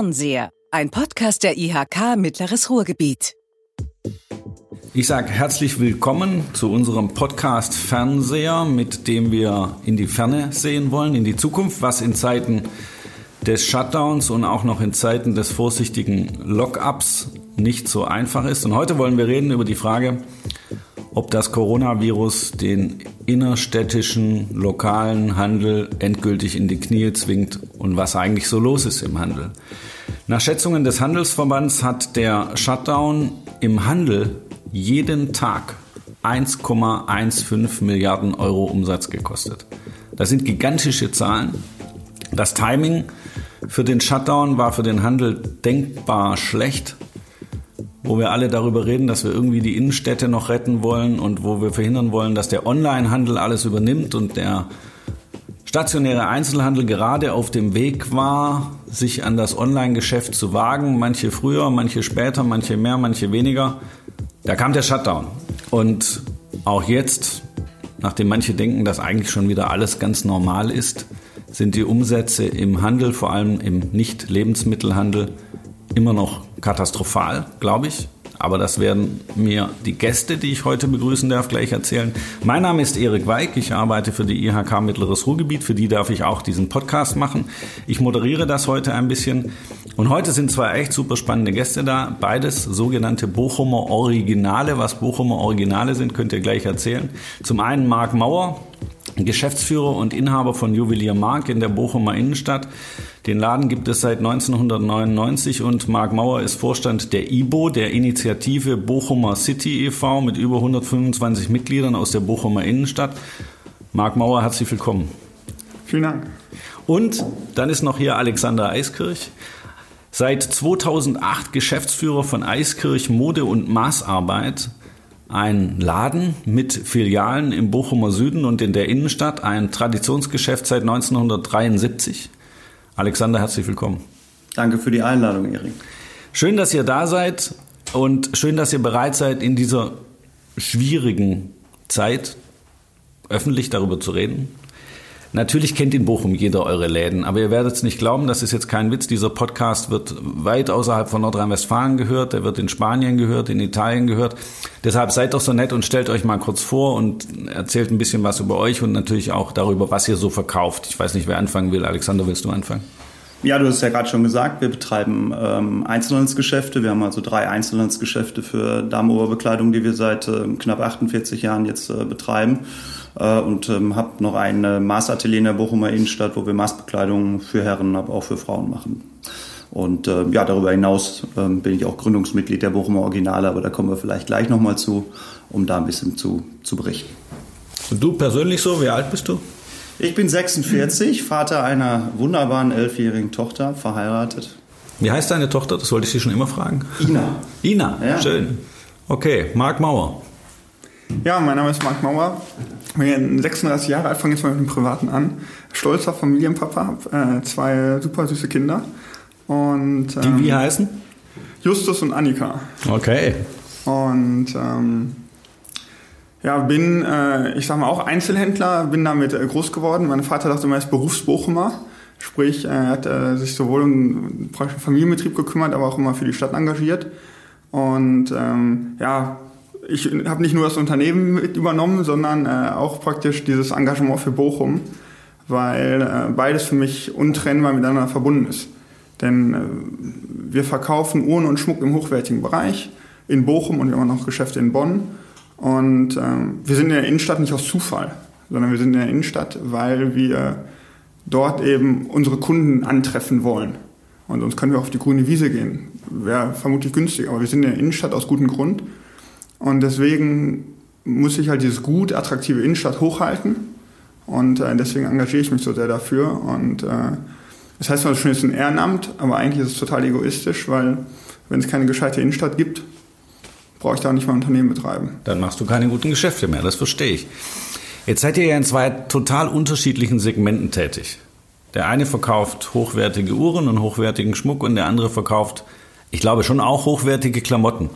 Fernseher, ein Podcast der IHK Mittleres Ruhrgebiet. Ich sage herzlich willkommen zu unserem Podcast Fernseher, mit dem wir in die Ferne sehen wollen, in die Zukunft, was in Zeiten des Shutdowns und auch noch in Zeiten des vorsichtigen Lockups nicht so einfach ist. Und heute wollen wir reden über die Frage, ob das Coronavirus den innerstädtischen lokalen Handel endgültig in die Knie zwingt und was eigentlich so los ist im Handel. Nach Schätzungen des Handelsverbands hat der Shutdown im Handel jeden Tag 1,15 Milliarden Euro Umsatz gekostet. Das sind gigantische Zahlen. Das Timing für den Shutdown war für den Handel denkbar schlecht wo wir alle darüber reden, dass wir irgendwie die Innenstädte noch retten wollen und wo wir verhindern wollen, dass der Onlinehandel alles übernimmt und der stationäre Einzelhandel gerade auf dem Weg war, sich an das Online-Geschäft zu wagen, manche früher, manche später, manche mehr, manche weniger. Da kam der Shutdown. Und auch jetzt, nachdem manche denken, dass eigentlich schon wieder alles ganz normal ist, sind die Umsätze im Handel, vor allem im Nicht-Lebensmittelhandel, immer noch katastrophal, glaube ich. Aber das werden mir die Gäste, die ich heute begrüßen darf, gleich erzählen. Mein Name ist Erik Weig. Ich arbeite für die IHK Mittleres Ruhrgebiet. Für die darf ich auch diesen Podcast machen. Ich moderiere das heute ein bisschen. Und heute sind zwei echt super spannende Gäste da. Beides sogenannte Bochumer Originale. Was Bochumer Originale sind, könnt ihr gleich erzählen. Zum einen Marc Mauer, Geschäftsführer und Inhaber von Juwelier Mark in der Bochumer Innenstadt. Den Laden gibt es seit 1999 und Marc Mauer ist Vorstand der IBO, der Initiative Bochumer City e.V. mit über 125 Mitgliedern aus der Bochumer Innenstadt. Marc Mauer, herzlich willkommen. Vielen Dank. Und dann ist noch hier Alexander Eiskirch. Seit 2008 Geschäftsführer von Eiskirch Mode und Maßarbeit ein Laden mit Filialen im Bochumer Süden und in der Innenstadt, ein Traditionsgeschäft seit 1973. Alexander, herzlich willkommen. Danke für die Einladung, Erik. Schön, dass ihr da seid und schön, dass ihr bereit seid, in dieser schwierigen Zeit öffentlich darüber zu reden. Natürlich kennt in Bochum jeder eure Läden, aber ihr werdet es nicht glauben, das ist jetzt kein Witz. Dieser Podcast wird weit außerhalb von Nordrhein-Westfalen gehört, der wird in Spanien gehört, in Italien gehört. Deshalb seid doch so nett und stellt euch mal kurz vor und erzählt ein bisschen was über euch und natürlich auch darüber, was ihr so verkauft. Ich weiß nicht, wer anfangen will. Alexander, willst du anfangen? Ja, du hast ja gerade schon gesagt, wir betreiben ähm, Einzelhandelsgeschäfte. Wir haben also drei Einzelhandelsgeschäfte für Damenoberbekleidung, die wir seit äh, knapp 48 Jahren jetzt äh, betreiben. Äh, und ähm, habe noch ein äh, Maßatelier in der Bochumer Innenstadt, wo wir Maßbekleidung für Herren, aber auch für Frauen machen. Und äh, ja, darüber hinaus äh, bin ich auch Gründungsmitglied der Bochumer Originale, aber da kommen wir vielleicht gleich nochmal zu, um da ein bisschen zu, zu berichten. Und du persönlich so, wie alt bist du? Ich bin 46, Vater einer wunderbaren elfjährigen Tochter, verheiratet. Wie heißt deine Tochter? Das wollte ich Sie schon immer fragen. Ina. Ina, ja. schön. Okay, Marc Mauer. Ja, mein Name ist Marc Mauer. Ich bin 36 Jahre alt, fange jetzt mal mit dem Privaten an. Stolzer Familienpapa, habe äh, zwei super süße Kinder. Und, ähm, Die wie ähm, heißen? Justus und Annika. Okay. Und ähm, ja, bin, äh, ich sag mal, auch Einzelhändler, bin damit äh, groß geworden. Mein Vater dachte immer, er ist Berufsbochumer. Sprich, er hat äh, sich sowohl um den Familienbetrieb gekümmert, aber auch immer für die Stadt engagiert. Und ähm, ja, ich habe nicht nur das Unternehmen mit übernommen, sondern äh, auch praktisch dieses Engagement für Bochum, weil äh, beides für mich untrennbar miteinander verbunden ist. Denn äh, wir verkaufen Uhren und Schmuck im hochwertigen Bereich in Bochum und wir haben noch Geschäfte in Bonn. Und ähm, wir sind in der Innenstadt nicht aus Zufall, sondern wir sind in der Innenstadt, weil wir dort eben unsere Kunden antreffen wollen. Und sonst können wir auf die grüne Wiese gehen. Wäre vermutlich günstig, aber wir sind in der Innenstadt aus gutem Grund. Und deswegen muss ich halt dieses gut attraktive Innenstadt hochhalten. Und äh, deswegen engagiere ich mich so sehr dafür. Und äh, das heißt zwar schon, es ist ein Ehrenamt, aber eigentlich ist es total egoistisch, weil wenn es keine gescheite Innenstadt gibt, brauche ich da nicht mal ein Unternehmen betreiben. Dann machst du keine guten Geschäfte mehr, das verstehe ich. Jetzt seid ihr ja in zwei total unterschiedlichen Segmenten tätig. Der eine verkauft hochwertige Uhren und hochwertigen Schmuck und der andere verkauft, ich glaube schon auch hochwertige Klamotten.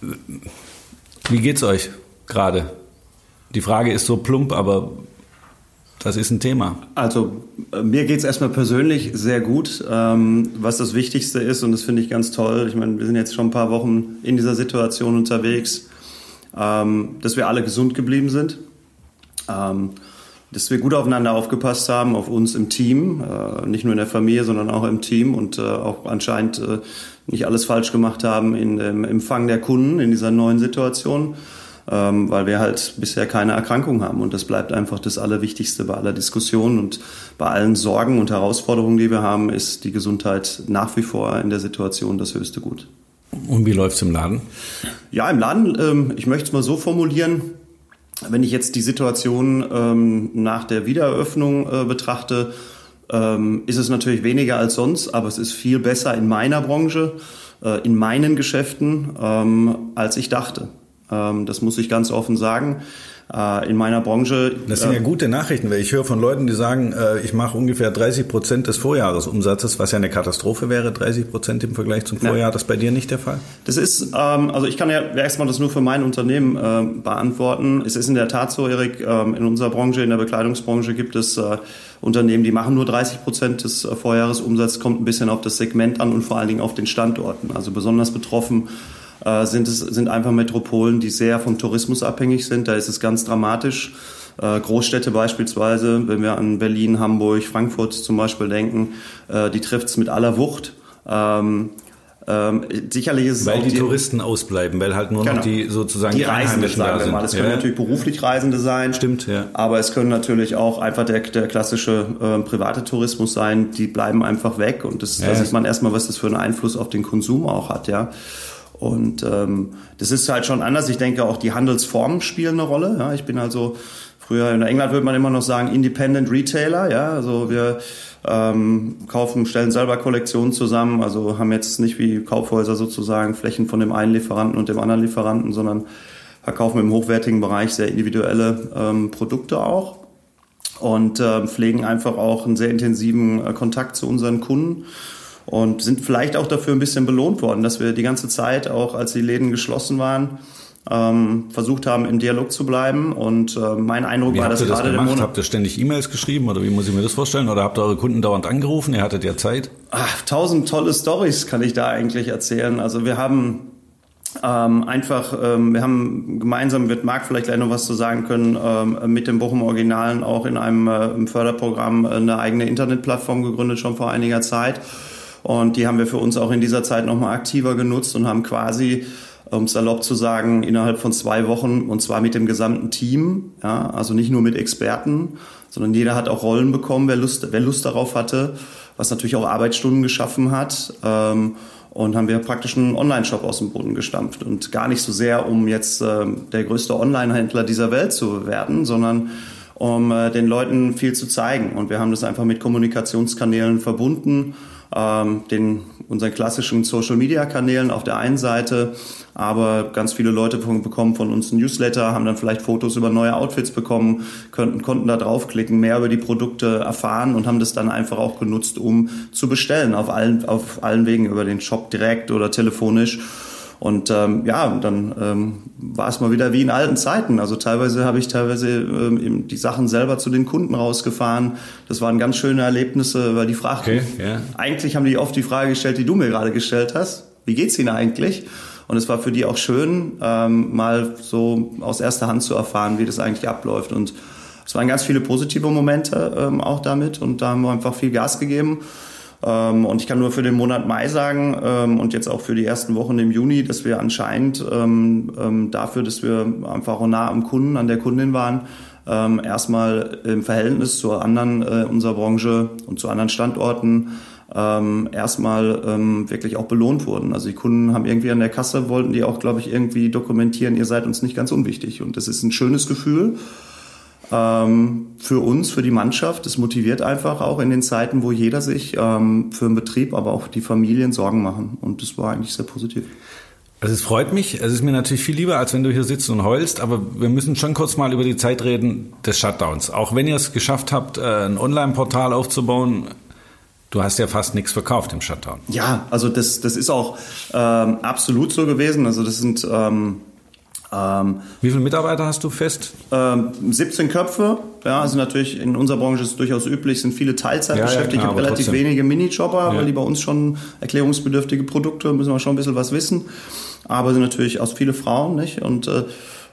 Wie geht's euch gerade? Die Frage ist so plump, aber das ist ein Thema. Also äh, mir geht es erstmal persönlich sehr gut. Ähm, was das Wichtigste ist, und das finde ich ganz toll, ich meine, wir sind jetzt schon ein paar Wochen in dieser Situation unterwegs, ähm, dass wir alle gesund geblieben sind. Ähm, dass wir gut aufeinander aufgepasst haben, auf uns im Team, äh, nicht nur in der Familie, sondern auch im Team und äh, auch anscheinend äh, nicht alles falsch gemacht haben in dem Empfang der Kunden in dieser neuen Situation ähm, weil wir halt bisher keine Erkrankung haben. Und das bleibt einfach das Allerwichtigste bei aller Diskussion und bei allen Sorgen und Herausforderungen, die wir haben, ist die Gesundheit nach wie vor in der Situation das höchste Gut. Und wie läuft's im Laden? Ja, im Laden, ähm, ich möchte es mal so formulieren, wenn ich jetzt die Situation ähm, nach der Wiedereröffnung äh, betrachte, ähm, ist es natürlich weniger als sonst, aber es ist viel besser in meiner Branche, äh, in meinen Geschäften, ähm, als ich dachte. Ähm, das muss ich ganz offen sagen. Äh, in meiner Branche. Das sind ja äh, gute Nachrichten, weil ich höre von Leuten, die sagen, äh, ich mache ungefähr 30 Prozent des Vorjahresumsatzes, was ja eine Katastrophe wäre, 30 Prozent im Vergleich zum Vorjahr. Ja. Das ist bei dir nicht der Fall? Das ist, ähm, also ich kann ja erstmal das nur für mein Unternehmen beantworten. Es ist in der Tat so, Erik, ähm, in unserer Branche, in der Bekleidungsbranche gibt es Unternehmen, die machen nur 30 Prozent des Vorjahresumsatzes, kommt ein bisschen auf das Segment an und vor allen Dingen auf den Standorten. Also besonders betroffen äh, sind es sind einfach Metropolen, die sehr vom Tourismus abhängig sind. Da ist es ganz dramatisch. Äh, Großstädte beispielsweise, wenn wir an Berlin, Hamburg, Frankfurt zum Beispiel denken, äh, die trifft es mit aller Wucht. Ähm, ähm, sicherlich ist es weil die, die, Touristen ausbleiben, weil halt nur genau. noch die sozusagen die Reisenden sagen wir mal. Es können ja. natürlich beruflich Reisende sein. Stimmt, ja. Aber es können natürlich auch einfach der, der klassische äh, private Tourismus sein. Die bleiben einfach weg und das, ja. da sieht man erstmal, was das für einen Einfluss auf den Konsum auch hat, ja. Und ähm, das ist halt schon anders. Ich denke, auch die Handelsformen spielen eine Rolle. Ja, ich bin also früher in England würde man immer noch sagen Independent Retailer. Ja, also wir ähm, kaufen, stellen selber Kollektionen zusammen. Also haben jetzt nicht wie Kaufhäuser sozusagen Flächen von dem einen Lieferanten und dem anderen Lieferanten, sondern verkaufen im hochwertigen Bereich sehr individuelle ähm, Produkte auch und äh, pflegen einfach auch einen sehr intensiven äh, Kontakt zu unseren Kunden und sind vielleicht auch dafür ein bisschen belohnt worden, dass wir die ganze Zeit, auch als die Läden geschlossen waren, ähm, versucht haben, im Dialog zu bleiben. Und äh, mein Eindruck wie war, dass gerade der Monat... Habt ihr ständig E-Mails geschrieben oder wie muss ich mir das vorstellen? Oder habt ihr eure Kunden dauernd angerufen? Ihr hattet ja Zeit? Ach, tausend tolle Stories kann ich da eigentlich erzählen. Also wir haben ähm, einfach, ähm, wir haben gemeinsam, wird Marc vielleicht gleich noch was zu sagen können, ähm, mit dem Bochum Originalen auch in einem äh, Förderprogramm eine eigene Internetplattform gegründet, schon vor einiger Zeit. Und die haben wir für uns auch in dieser Zeit nochmal aktiver genutzt und haben quasi, um salopp zu sagen, innerhalb von zwei Wochen und zwar mit dem gesamten Team, ja, also nicht nur mit Experten, sondern jeder hat auch Rollen bekommen, wer Lust, wer Lust darauf hatte, was natürlich auch Arbeitsstunden geschaffen hat. Ähm, und haben wir praktisch einen Online-Shop aus dem Boden gestampft. Und gar nicht so sehr, um jetzt äh, der größte Online-Händler dieser Welt zu werden, sondern um äh, den Leuten viel zu zeigen. Und wir haben das einfach mit Kommunikationskanälen verbunden ähm, den, unseren klassischen Social-Media-Kanälen auf der einen Seite, aber ganz viele Leute bekommen von uns ein Newsletter, haben dann vielleicht Fotos über neue Outfits bekommen, könnten, konnten da draufklicken, mehr über die Produkte erfahren und haben das dann einfach auch genutzt, um zu bestellen auf allen, auf allen Wegen, über den Shop direkt oder telefonisch. Und ähm, ja, dann ähm, war es mal wieder wie in alten Zeiten. Also teilweise habe ich teilweise ähm, die Sachen selber zu den Kunden rausgefahren. Das waren ganz schöne Erlebnisse, weil die fragten, okay, yeah. eigentlich haben die oft die Frage gestellt, die du mir gerade gestellt hast. Wie geht's Ihnen eigentlich? Und es war für die auch schön, ähm, mal so aus erster Hand zu erfahren, wie das eigentlich abläuft. Und es waren ganz viele positive Momente ähm, auch damit. Und da haben wir einfach viel Gas gegeben. Ähm, und ich kann nur für den Monat Mai sagen ähm, und jetzt auch für die ersten Wochen im Juni, dass wir anscheinend ähm, dafür, dass wir einfach nah am Kunden, an der Kundin waren, erstmal im Verhältnis zu anderen äh, unserer Branche und zu anderen Standorten ähm, erstmal ähm, wirklich auch belohnt wurden. Also die Kunden haben irgendwie an der Kasse, wollten die auch, glaube ich, irgendwie dokumentieren, ihr seid uns nicht ganz unwichtig. Und das ist ein schönes Gefühl ähm, für uns, für die Mannschaft. Das motiviert einfach auch in den Zeiten, wo jeder sich ähm, für den Betrieb, aber auch die Familien Sorgen machen. Und das war eigentlich sehr positiv. Also es freut mich. Es ist mir natürlich viel lieber, als wenn du hier sitzt und heulst. Aber wir müssen schon kurz mal über die Zeit reden des Shutdowns. Auch wenn ihr es geschafft habt, äh, ein Online-Portal aufzubauen, du hast ja fast nichts verkauft im Shutdown. Ja, also das, das ist auch ähm, absolut so gewesen. Also das sind ähm, Ähm, Wie viele Mitarbeiter hast du fest? Ähm, 17 Köpfe. Ja, also natürlich in unserer Branche ist es durchaus üblich, sind viele Teilzeit beschäftigt. Ja, ja, relativ trotzdem. wenige Minijobber, ja. weil die bei uns schon erklärungsbedürftige Produkte, müssen wir schon ein bisschen was wissen. Aber sind natürlich aus viele Frauen, nicht? Und äh,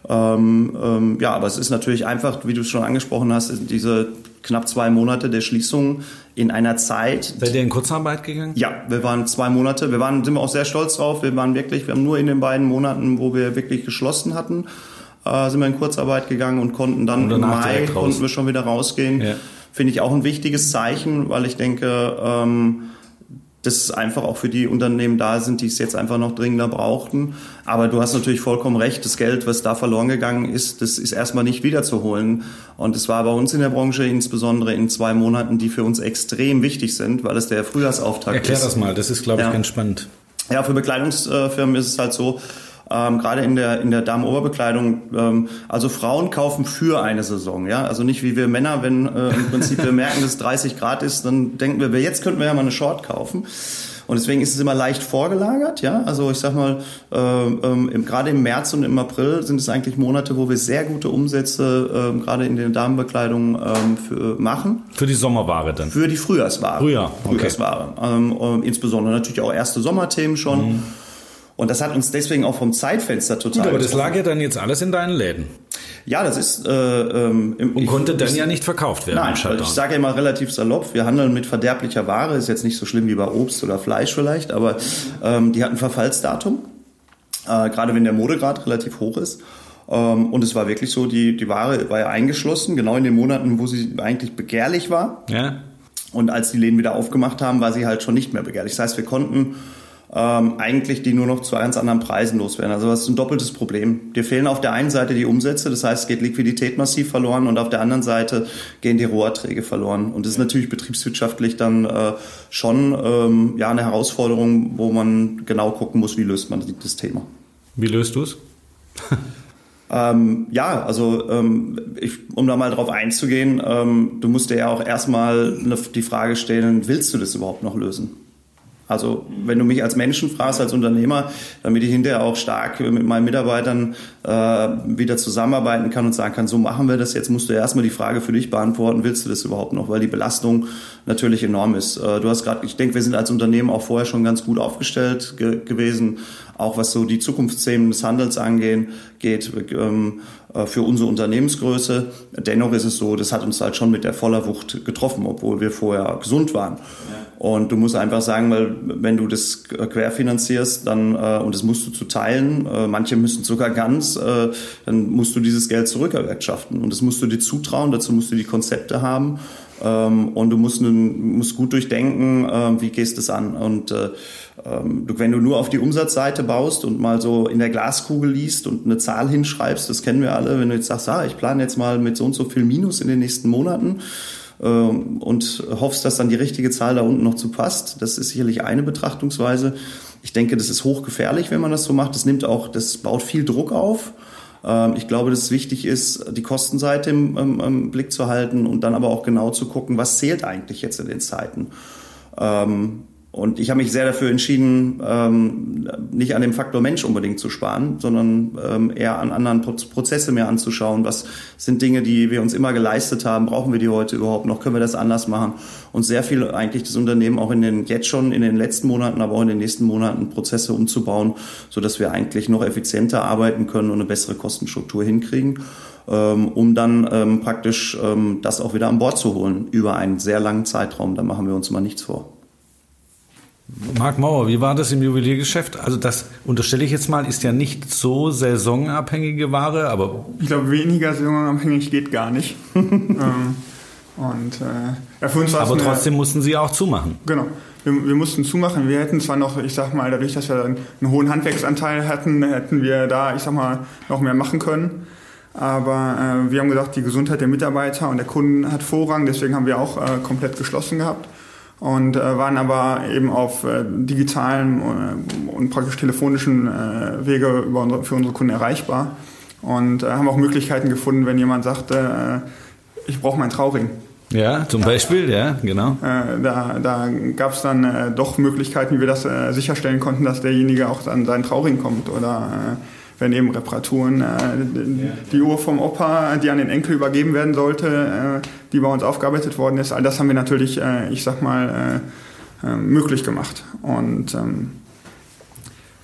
ähm, ähm, ja, aber es ist natürlich einfach, wie du es schon angesprochen hast, diese knapp zwei Monate der Schließung in einer Zeit. Seid ihr in Kurzarbeit gegangen? Ja, wir waren zwei Monate. Wir waren, sind wir auch sehr stolz drauf. Wir waren wirklich, wir haben nur in den beiden Monaten, wo wir wirklich geschlossen hatten, äh, sind wir in Kurzarbeit gegangen und konnten dann im Mai konnten wir schon wieder rausgehen. Ja. Finde ich auch ein wichtiges Zeichen, weil ich denke, ähm, dass einfach auch für die Unternehmen da sind, die es jetzt einfach noch dringender brauchten. Aber du hast natürlich vollkommen recht, das Geld, was da verloren gegangen ist, das ist erstmal nicht wiederzuholen. Und es war bei uns in der Branche insbesondere in zwei Monaten, die für uns extrem wichtig sind, weil es der Frühjahrsauftakt Erklär ist. Erklär das mal, das ist, glaube ich, ja. ganz spannend. Ja, für Bekleidungsfirmen ist es halt so, ähm, gerade in der in der Damenoberbekleidung. Ähm, also Frauen kaufen für eine Saison, ja, also nicht wie wir Männer, wenn äh, im Prinzip wir merken, dass es 30 Grad ist, dann denken wir, jetzt könnten wir ja mal eine Short kaufen. Und deswegen ist es immer leicht vorgelagert, ja. Also ich sag mal, äh, ähm, im, gerade im März und im April sind es eigentlich Monate, wo wir sehr gute Umsätze äh, gerade in den Damenbekleidung ähm, für, machen. Für die Sommerware dann? Für die Frühjahrsware. Frühjahr, okay. Frühjahrsware. Ähm, insbesondere natürlich auch erste Sommerthemen schon. Mhm. Und das hat uns deswegen auch vom Zeitfenster total. Gut, aber das lag ja dann jetzt alles in deinen Läden. Ja, das ist. Äh, ähm, Und ich, konnte dann ich, ja nicht verkauft werden. Nein, ich sage ja immer relativ salopp, wir handeln mit verderblicher Ware, ist jetzt nicht so schlimm wie bei Obst oder Fleisch vielleicht, aber ähm, die hatten Verfallsdatum, äh, gerade wenn der Modegrad relativ hoch ist. Ähm, und es war wirklich so, die, die Ware war ja eingeschlossen, genau in den Monaten, wo sie eigentlich begehrlich war. Ja. Und als die Läden wieder aufgemacht haben, war sie halt schon nicht mehr begehrlich. Das heißt, wir konnten ähm, eigentlich die nur noch zu ganz anderen Preisen loswerden. Also das ist ein doppeltes Problem. Dir fehlen auf der einen Seite die Umsätze, das heißt, es geht Liquidität massiv verloren und auf der anderen Seite gehen die Roherträge verloren. Und das ist natürlich betriebswirtschaftlich dann äh, schon ähm, ja eine Herausforderung, wo man genau gucken muss, wie löst man das Thema. Wie löst du es? Ähm, ja, also ähm, ich, um da mal drauf einzugehen, ähm, du musst dir ja auch erstmal die Frage stellen, willst du das überhaupt noch lösen? Also wenn du mich als Menschen fragst, als Unternehmer, damit ich hinterher auch stark mit meinen Mitarbeitern äh, wieder zusammenarbeiten kann und sagen kann, so machen wir das, jetzt musst du erstmal die Frage für dich beantworten, willst du das überhaupt noch, weil die Belastung natürlich enorm ist. Äh, du hast gerade, ich denke, wir sind als Unternehmen auch vorher schon ganz gut aufgestellt ge gewesen, auch was so die Zukunftsthemen des Handels angehen, geht. Ähm, äh, für unsere Unternehmensgröße. Dennoch ist es so, das hat uns halt schon mit der voller Wucht getroffen, obwohl wir vorher gesund waren. Und du musst einfach sagen, weil wenn du das querfinanzierst, dann äh, und das musst du zu teilen, äh, manche müssen sogar ganz, äh, dann musst du dieses Geld zurückerwirtschaften und das musst du dir zutrauen. Dazu musst du die Konzepte haben und du musst, musst gut durchdenken, äh, wie gehst du es an und äh, ähm, wenn du nur auf die Umsatzseite baust und mal so in der Glaskugel liest und eine Zahl hinschreibst, das kennen wir alle, wenn du jetzt sagst, ah, ich plane jetzt mal mit so und so viel Minus in den nächsten Monaten ähm, und hoffst, dass dann die richtige Zahl da unten noch zu passt, das ist sicherlich eine Betrachtungsweise. Ich denke, das ist hochgefährlich, wenn man das so macht. Das nimmt auch, das baut viel Druck auf. Ähm, ich glaube, dass es wichtig ist, die Kostenseite im, im, im Blick zu halten und dann aber auch genau zu gucken, was zählt eigentlich jetzt in den Zeiten. Und ich habe mich sehr dafür entschieden, ähm, nicht an dem Faktor Mensch unbedingt zu sparen, sondern ähm, eher an anderen Prozesse mehr anzuschauen. Was sind Dinge, die wir uns immer geleistet haben? Brauchen wir die heute überhaupt noch? Können wir das anders machen? Und sehr viel eigentlich das Unternehmen auch in den jetzt schon in den letzten Monaten, aber auch in den nächsten Monaten Prozesse umzubauen, so dass wir eigentlich noch effizienter arbeiten können und eine bessere Kostenstruktur hinkriegen ähm, um dann ähm, praktisch ähm, das auch wieder an Bord zu holen über einen sehr langen Zeitraum. Da machen wir uns mal nichts vor. Marc Mauer, wie war das im Juweliergeschäft? Also das unterstelle ich jetzt mal, ist ja nicht so saisonabhängige Ware, aber... Ich glaube, weniger saisonabhängig geht gar nicht. ähm, und äh, ja, für uns Aber trotzdem eine, mussten Sie auch zumachen. Genau. Wir, wir, mussten zumachen. Wir hätten zwar noch, ich sag mal, dadurch, dass wir einen hohen Handwerksanteil hatten, hätten wir da, ich sag mal, noch mehr machen können. Aber äh, wir haben gesagt, die Gesundheit der Mitarbeiter und der Kunden hat Vorrang, deswegen haben wir auch äh, komplett geschlossen gehabt und äh, waren aber eben auf äh, digitalen äh, und praktisch telefonischen äh, Wege über unsere, für unsere Kunden erreichbar und äh, haben auch Möglichkeiten gefunden, wenn jemand sagte, äh, ich brauche meinen Trauring. Ja, zum Beispiel, ja, genau. Äh, da da gab es dann äh, doch Möglichkeiten, wie wir das äh, sicherstellen konnten, dass derjenige auch an seinen Trauring kommt oder wenn eben Reparaturen, äh, die Uhr vom Opa, die an den Enkel übergeben werden sollte, äh, die bei uns aufgearbeitet worden ist, all das haben wir natürlich, äh, ich sag mal, äh, äh, möglich gemacht. Und ähm,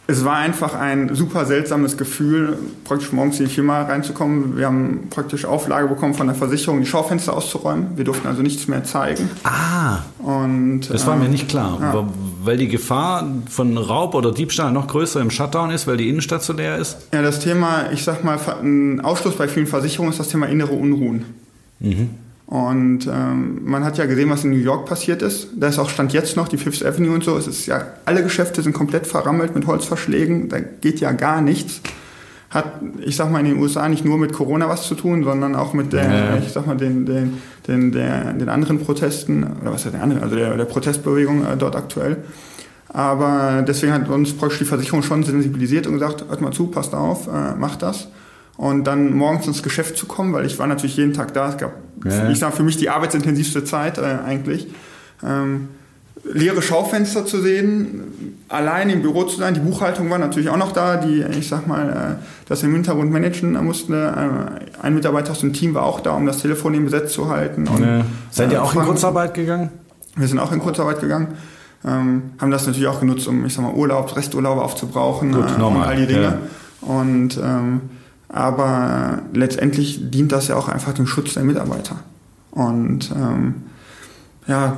es war einfach ein super seltsames Gefühl, praktisch morgens in die Firma reinzukommen. Wir haben praktisch Auflage bekommen von der Versicherung, die Schaufenster auszuräumen. Wir durften also nichts mehr zeigen. Ah, Und, das war ähm, mir nicht klar. ja. Weil die Gefahr von Raub oder Diebstahl noch größer im Shutdown ist, weil die Innenstadt so leer ist? Ja, das Thema, ich sag mal, ein Ausschluss bei vielen Versicherungen ist das Thema innere Unruhen. Und ähm, man hat ja gesehen, was in New York passiert ist. Da ist auch Stand jetzt noch die Fifth Avenue und so. Es ist ja, alle Geschäfte sind komplett verrammelt mit Holzverschlägen. Da geht ja gar nichts. Hat, ich sag mal, in den USA nicht nur mit Corona was zu tun, sondern auch mit der, Ja. ich sag mal, den, den, den, der, den anderen Protesten, oder was ist der andere, also der, der Protestbewegung äh, dort aktuell. Aber deswegen hat uns praktisch die Versicherung schon sensibilisiert und gesagt, hört mal zu, passt auf, äh, macht das. Und dann morgens ins Geschäft zu kommen, weil ich war natürlich jeden Tag da. Es gab, Ja. ich sag für mich die arbeitsintensivste Zeit äh, eigentlich. Ähm, leere Schaufenster zu sehen, allein im Büro zu sein. Die Buchhaltung war natürlich auch noch da, die, ich sag mal, äh, das im Hintergrund managen mussten. Äh, ein Mitarbeiter aus dem Team war auch da, um das Telefon eben besetzt zu halten. Und, Ja. Seid ihr äh, auch in Kurzarbeit gegangen? wir sind auch in Kurzarbeit gegangen. Ähm, haben das natürlich auch genutzt, um, ich sag mal, Urlaub, Resturlaube aufzubrauchen Gut, äh, und all die Dinge. ja. Und ähm, aber letztendlich dient das ja auch einfach dem Schutz der Mitarbeiter. Und ähm, ja,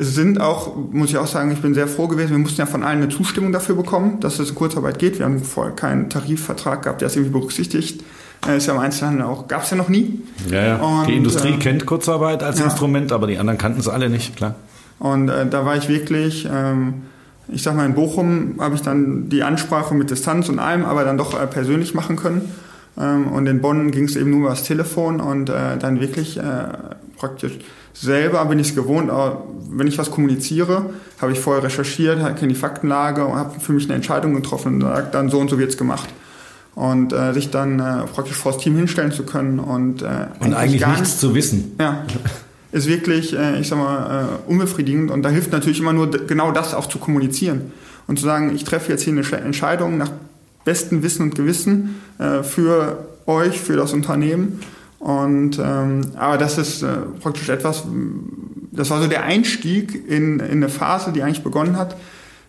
sind auch, muss ich auch sagen, ich bin sehr froh gewesen. Wir mussten ja von allen eine Zustimmung dafür bekommen, dass es in Kurzarbeit geht. Wir haben vorher keinen Tarifvertrag gehabt, der es irgendwie berücksichtigt. Äh, Ist ja im Einzelhandel auch, gab es ja noch nie. Ja, ja. Und, die Industrie äh, kennt Kurzarbeit als ja. Instrument, aber die anderen kannten es alle nicht, klar. Und äh, da war ich wirklich, ähm, ich sag mal, in Bochum habe ich dann die Ansprache mit Distanz und allem, aber dann doch äh, persönlich machen können. Ähm, und in Bonn ging es eben nur über das Telefon und äh, dann wirklich äh, praktisch selber bin ich es gewohnt, aber wenn ich was kommuniziere, habe ich vorher recherchiert, kenne die Faktenlage und habe für mich eine Entscheidung getroffen und sage dann so und so wird's gemacht. Und äh, sich dann äh, praktisch vor das Team hinstellen zu können und, äh, Und eigentlich gar nichts zu wissen. ja, ist wirklich, äh, ich sag mal, äh, unbefriedigend. Und da hilft natürlich immer nur genau das auch zu kommunizieren. Und zu sagen, ich treffe jetzt hier eine Sch- Entscheidung nach bestem Wissen und Gewissen äh, für euch, für das Unternehmen. Und ähm, aber das ist äh, praktisch etwas, das war so der Einstieg in, in eine Phase, die eigentlich begonnen hat,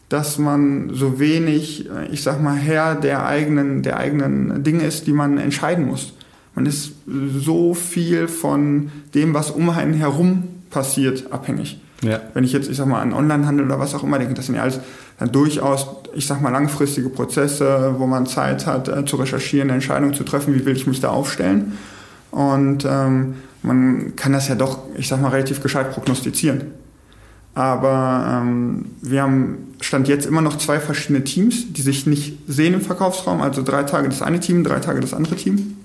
dass man so wenig, äh, ich sag mal, Herr der eigenen, der eigenen Dinge ist, die man entscheiden muss. Man ist so viel von dem, was um einen herum passiert, abhängig. Ja. Wenn ich jetzt, ich sag mal, an Onlinehandel oder was auch immer denke, das sind ja alles dann durchaus, ich sag mal, langfristige Prozesse, wo man Zeit hat, äh, zu recherchieren, eine Entscheidung zu treffen, wie will ich mich da aufstellen. Und ähm, man kann das ja doch, ich sag mal, relativ gescheit prognostizieren. Aber ähm, wir haben Stand jetzt immer noch zwei verschiedene Teams, die sich nicht sehen im Verkaufsraum. Also drei Tage das eine Team, drei Tage das andere Team.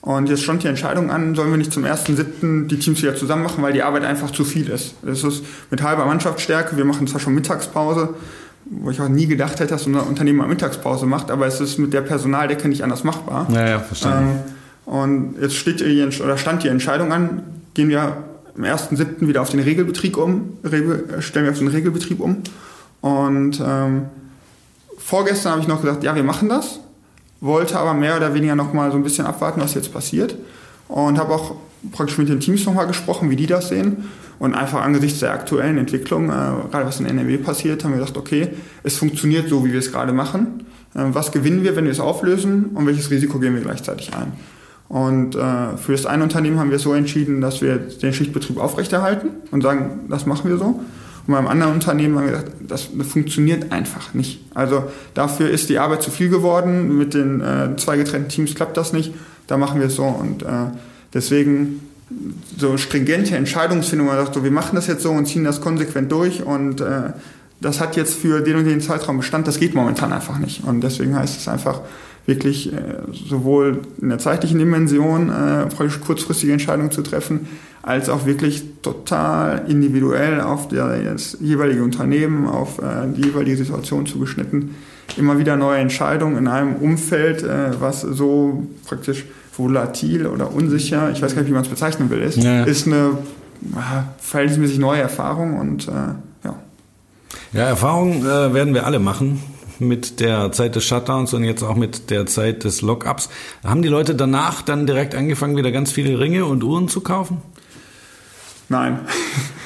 Und jetzt stand die Entscheidung an, sollen wir nicht zum 1.7. die Teams wieder zusammen machen, weil die Arbeit einfach zu viel ist. Es ist mit halber Mannschaftsstärke, wir machen zwar schon Mittagspause, wo ich auch nie gedacht hätte, dass unser Unternehmen mal Mittagspause macht, aber es ist mit der Personaldecke nicht anders machbar. Ja, ja, verstanden. Ähm, und jetzt steht Entsch- oder stand die Entscheidung an, gehen wir am 1.7. wieder auf den Regelbetrieb um, Regel, stellen wir auf den Regelbetrieb um. Und ähm, vorgestern habe ich noch gesagt, ja, wir machen das, wollte aber mehr oder weniger noch mal so ein bisschen abwarten, was jetzt passiert. Und habe auch praktisch mit den Teams nochmal gesprochen, wie die das sehen. Und einfach angesichts der aktuellen Entwicklung, äh, gerade was in NRW passiert, haben wir gesagt, okay, es funktioniert so, wie wir es gerade machen. Äh, was gewinnen wir, wenn wir es auflösen und welches Risiko gehen wir gleichzeitig ein? Und äh, für das eine Unternehmen haben wir so entschieden, dass wir den Schichtbetrieb aufrechterhalten und sagen, das machen wir so. Und beim anderen Unternehmen haben wir gesagt, das funktioniert einfach nicht. Also dafür ist die Arbeit zu viel geworden. Mit den äh, zwei getrennten Teams klappt das nicht. Da machen wir es so. Und äh, deswegen so stringente Entscheidungsfindung, man sagt so, wir machen das jetzt so und ziehen das konsequent durch und äh, das hat jetzt für den und den Zeitraum Bestand, das geht momentan einfach nicht. Und deswegen heißt es einfach wirklich äh, sowohl in der zeitlichen Dimension äh, praktisch kurzfristige Entscheidungen zu treffen, als auch wirklich total individuell auf das jeweilige Unternehmen, auf äh, die jeweilige Situation zugeschnitten, immer wieder neue Entscheidungen in einem Umfeld, was so praktisch volatil oder unsicher, ich weiß gar nicht, wie man es bezeichnen will, ist, Ja. ist eine verhältnismäßig neue Erfahrung und ja. Ja, Erfahrung äh, werden wir alle machen. Mit der Zeit des Shutdowns und jetzt auch mit der Zeit des Lockups. Haben die Leute danach dann direkt angefangen, wieder ganz viele Ringe und Uhren zu kaufen? Nein.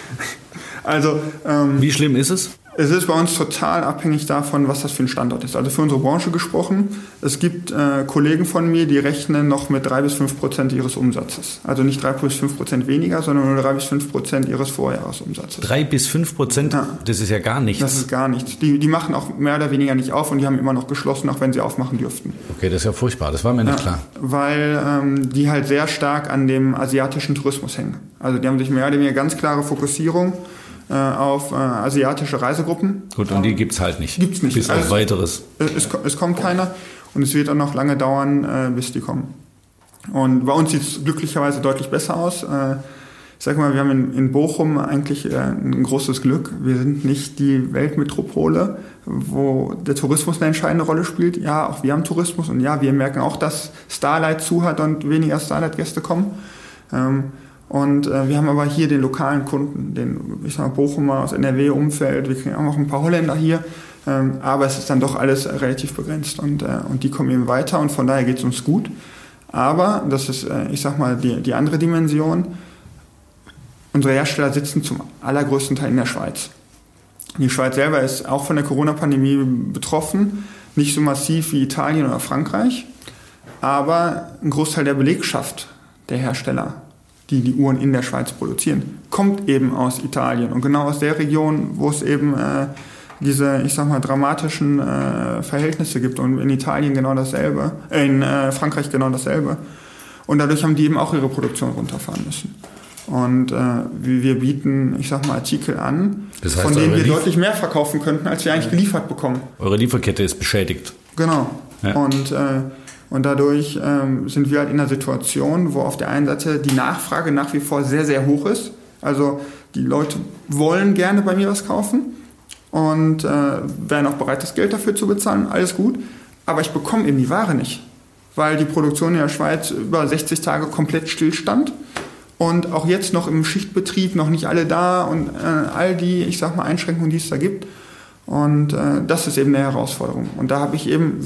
also. Ähm, Wie schlimm ist es? Es ist bei uns total abhängig davon, was das für ein Standort ist. Also für unsere Branche gesprochen, es gibt äh, Kollegen von mir, die rechnen noch mit drei bis fünf Prozent ihres Umsatzes. Also nicht drei bis fünf Prozent weniger, sondern nur drei bis fünf Prozent ihres Vorjahresumsatzes. Drei bis fünf Prozent? Ja. Das ist ja gar nichts. Das ist gar nichts. Die, die machen auch mehr oder weniger nicht auf und die haben immer noch geschlossen, auch wenn sie aufmachen dürften. Okay, das ist ja furchtbar. Das war mir nicht ja, klar. Weil ähm, die halt sehr stark an dem asiatischen Tourismus hängen. Also die haben sich mehr oder weniger ganz klare Fokussierung äh, auf äh, asiatische Reisegruppen. Gut, und die gibt es halt nicht. Gibt es nicht. Bis also, auf weiteres. Es, es, kommt keiner und es wird auch noch lange dauern, äh, bis die kommen. Und bei uns sieht es glücklicherweise deutlich besser aus. Äh, ich sage mal, wir haben in, in Bochum eigentlich äh, ein großes Glück. Wir sind nicht die Weltmetropole, wo der Tourismus eine entscheidende Rolle spielt. Ja, auch wir haben Tourismus und ja, wir merken auch, dass Starlight zu hat und weniger Starlight-Gäste kommen. Ähm, und äh, wir haben aber hier den lokalen Kunden, den ich sag mal, Bochumer aus NRW-Umfeld, wir kriegen auch noch ein paar Holländer hier, ähm, aber es ist dann doch alles relativ begrenzt und, äh, und die kommen eben weiter und von daher geht es uns gut. Aber, das ist, äh, ich sag mal, die, die andere Dimension, unsere Hersteller sitzen zum allergrößten Teil in der Schweiz. Die Schweiz selber ist auch von der Corona-Pandemie betroffen, nicht so massiv wie Italien oder Frankreich, aber ein Großteil der Belegschaft der Hersteller die die Uhren in der Schweiz produzieren, kommt eben aus Italien und genau aus der Region, wo es eben äh, diese, ich sag mal, dramatischen äh, Verhältnisse gibt und in Italien genau dasselbe, äh, in äh, Frankreich genau dasselbe. Und dadurch haben die eben auch ihre Produktion runterfahren müssen. Und äh, wir bieten, ich sag mal, Artikel an, das heißt, von denen wir Lief deutlich mehr verkaufen könnten, als wir eigentlich geliefert bekommen. Eure Lieferkette ist beschädigt. Genau. Ja. Und äh, und dadurch ähm, sind wir halt in einer Situation, wo auf der einen Seite die Nachfrage nach wie vor sehr, sehr hoch ist. Also die Leute wollen gerne bei mir was kaufen und äh, wären auch bereit, das Geld dafür zu bezahlen. Alles gut. Aber ich bekomme eben die Ware nicht, weil die Produktion in der Schweiz über 60 Tage komplett stillstand. Und auch jetzt noch im Schichtbetrieb noch nicht alle da und äh, all die, ich sag mal, Einschränkungen, die es da gibt. Und äh, das ist eben eine Herausforderung. Und da habe ich eben,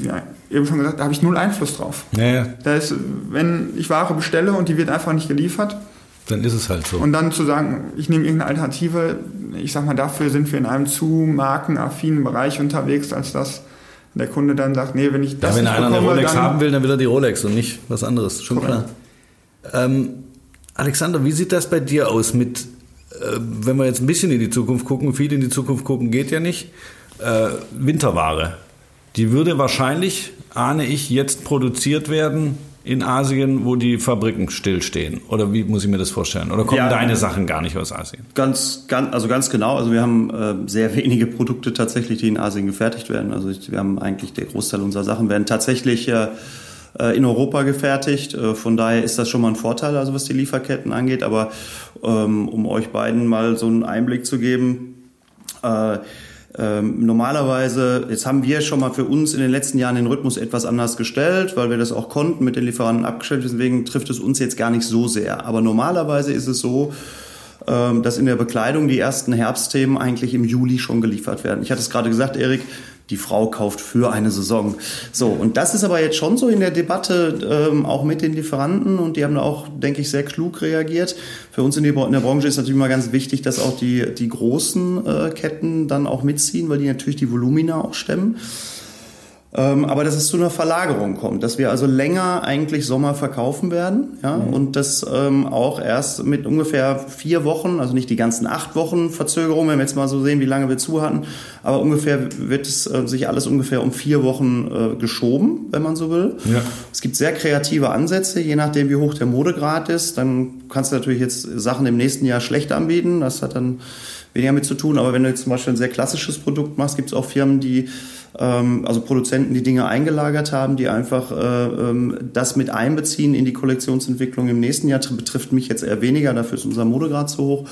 eben schon gesagt, da habe ich null Einfluss drauf. Ja, ja. Da ist, wenn ich Ware bestelle und die wird einfach nicht geliefert, dann ist es halt so. Und dann zu sagen, ich nehme irgendeine Alternative, ich sag mal, dafür sind wir in einem zu markenaffinen Bereich unterwegs, als dass der Kunde dann sagt, nee, wenn ich das ja, wenn nicht einer bekomme, eine Rolex haben will, dann will er die Rolex und nicht was anderes. Schon korrekt. klar. Ähm, Alexander, wie sieht das bei dir aus mit, äh, wenn wir jetzt ein bisschen in die Zukunft gucken, viel in die Zukunft gucken geht ja nicht, äh, Winterware? Die würde wahrscheinlich, ahne ich, jetzt produziert werden in Asien, wo die Fabriken stillstehen? Oder wie muss ich mir das vorstellen? Oder kommen ja, deine Sachen gar nicht aus Asien? Ganz, ganz, also ganz genau. Also wir haben äh, sehr wenige Produkte tatsächlich, die in Asien gefertigt werden. Also wir haben eigentlich der Großteil unserer Sachen werden tatsächlich äh, in Europa gefertigt. Äh, von daher ist das schon mal ein Vorteil, also was die Lieferketten angeht. Aber ähm, um euch beiden mal so einen Einblick zu geben, äh, ähm, normalerweise, jetzt haben wir schon mal für uns in den letzten Jahren den Rhythmus etwas anders gestellt, weil wir das auch konnten, mit den Lieferanten abgestellt. Deswegen trifft es uns jetzt gar nicht so sehr. Aber normalerweise ist es so, ähm, dass in der Bekleidung die ersten Herbstthemen eigentlich im Juli schon geliefert werden. Ich hatte es gerade gesagt, Erik, die Frau kauft für eine Saison. So, und das ist aber jetzt schon so in der Debatte ähm, auch mit den Lieferanten und die haben da auch, denke ich, sehr klug reagiert. Für uns in, die, in der Branche ist natürlich mal ganz wichtig, dass auch die, die großen äh, Ketten dann auch mitziehen, weil die natürlich die Volumina auch stemmen. Ähm, aber dass es zu einer Verlagerung kommt, dass wir also länger eigentlich Sommer verkaufen werden ja, mhm. und das ähm, auch erst mit ungefähr vier Wochen, also nicht die ganzen acht Wochen Verzögerung, wenn wir jetzt mal so sehen, wie lange wir zu hatten, aber ungefähr wird es äh, sich alles ungefähr um vier Wochen äh, geschoben, wenn man so will. Ja. Es gibt sehr kreative Ansätze, je nachdem wie hoch der Modegrad ist, dann kannst du natürlich jetzt Sachen im nächsten Jahr schlecht anbieten, das hat dann weniger mit zu tun, aber wenn du jetzt zum Beispiel ein sehr klassisches Produkt machst, gibt es auch Firmen, die ähm, also Produzenten, die Dinge eingelagert haben, die einfach äh, ähm, das mit einbeziehen in die Kollektionsentwicklung im nächsten Jahr. Betrifft mich jetzt eher weniger, dafür ist unser Modegrad zu hoch.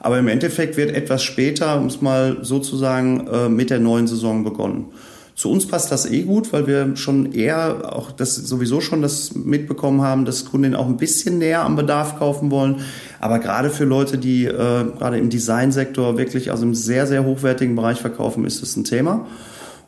Aber im Endeffekt wird etwas später, um es mal sozusagen äh, mit der neuen Saison begonnen. Zu uns passt das eh gut, weil wir schon eher auch das sowieso schon das mitbekommen haben, dass Kunden auch ein bisschen näher am Bedarf kaufen wollen. Aber gerade für Leute, die äh, gerade im Designsektor wirklich also im sehr, sehr hochwertigen Bereich verkaufen, ist das ein Thema.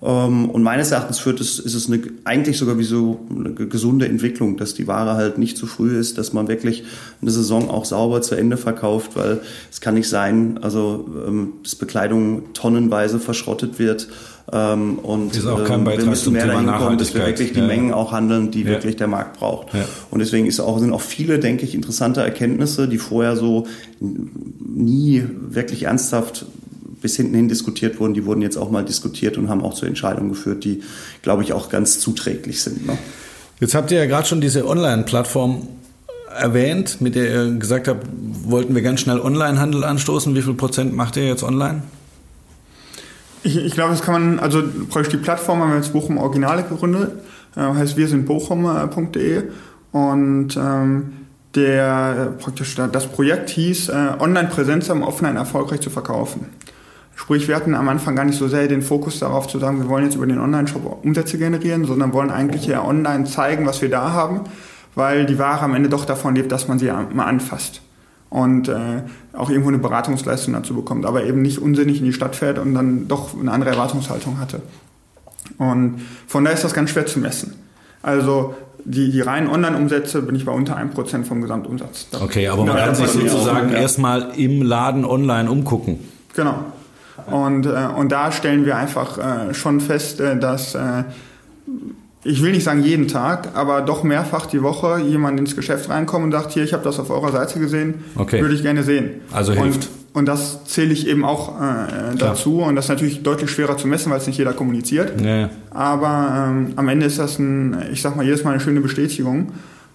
Ähm, und meines Erachtens führt es, ist es eine, eigentlich sogar wie so eine gesunde Entwicklung, dass die Ware halt nicht zu früh ist, dass man wirklich eine Saison auch sauber zu Ende verkauft, weil es kann nicht sein, also ähm, dass Bekleidung tonnenweise verschrottet wird. Ähm, und ist auch kein Beitrag wir müssen mehr dahin kommen, dass wir wirklich die ja. Mengen auch handeln, die ja. wirklich der Markt braucht. Ja. Und deswegen ist auch, sind auch viele, denke ich, interessante Erkenntnisse, die vorher so nie wirklich ernsthaft bis hinten hin diskutiert wurden, die wurden jetzt auch mal diskutiert und haben auch zu Entscheidungen geführt, die, glaube ich, auch ganz zuträglich sind. Ne? Jetzt habt ihr ja gerade schon diese Online-Plattform erwähnt, mit der ihr gesagt habt, wollten wir ganz schnell Online-Handel anstoßen. Wie viel Prozent macht ihr jetzt online? Ich, ich glaube, das kann man, also praktisch die Plattform haben wir jetzt Bochum Originale gegründet, äh, heißt wir sind bochum.de und ähm, der praktisch das Projekt hieß äh, Online-Präsenz am Offline erfolgreich zu verkaufen. Sprich, wir hatten am Anfang gar nicht so sehr den Fokus darauf zu sagen, wir wollen jetzt über den Online-Shop Umsätze generieren, sondern wollen eigentlich ja online zeigen, was wir da haben, weil die Ware am Ende doch davon lebt, dass man sie mal anfasst und äh, auch irgendwo eine Beratungsleistung dazu bekommt, aber eben nicht unsinnig in die Stadt fährt und dann doch eine andere Erwartungshaltung hatte. Und von daher ist das ganz schwer zu messen. Also die, die reinen Online-Umsätze bin ich bei unter 1% vom Gesamtumsatz. Okay, aber man kann sich sozusagen erstmal im Laden online umgucken. Genau. Und, äh, und da stellen wir einfach äh, schon fest, äh, dass äh, ich will nicht sagen jeden Tag, aber doch mehrfach die Woche jemand ins Geschäft reinkommt und sagt, hier, ich habe das auf eurer Seite gesehen, okay. würde ich gerne sehen. Also hilft. Und, und das zähle ich eben auch äh, dazu. Und das ist natürlich deutlich schwerer zu messen, weil es nicht jeder kommuniziert. Ja. Aber ähm, am Ende ist das ein, ich sag mal, jedes Mal eine schöne Bestätigung.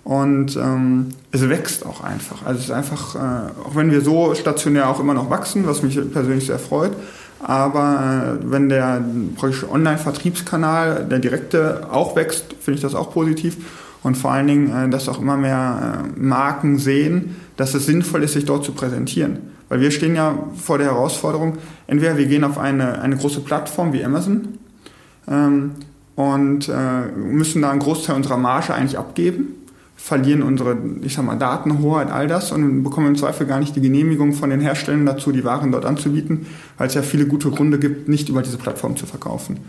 Und ähm, es wächst auch einfach. Also es ist einfach, äh, auch wenn wir so stationär auch immer noch wachsen, was mich persönlich sehr freut, aber äh, wenn der Online-Vertriebskanal, der direkte, auch wächst, finde ich das auch positiv. Und vor allen Dingen, äh, dass auch immer mehr äh, Marken sehen, dass es sinnvoll ist, sich dort zu präsentieren. Weil wir stehen ja vor der Herausforderung, entweder wir gehen auf eine, eine große Plattform wie Amazon ähm, und äh, müssen da einen Großteil unserer Marge eigentlich abgeben verlieren unsere, ich sag mal, Datenhoheit, all das und bekommen im Zweifel gar nicht die Genehmigung von den Herstellern dazu, die Waren dort anzubieten, weil es ja viele gute Gründe gibt, nicht über diese Plattform zu verkaufen.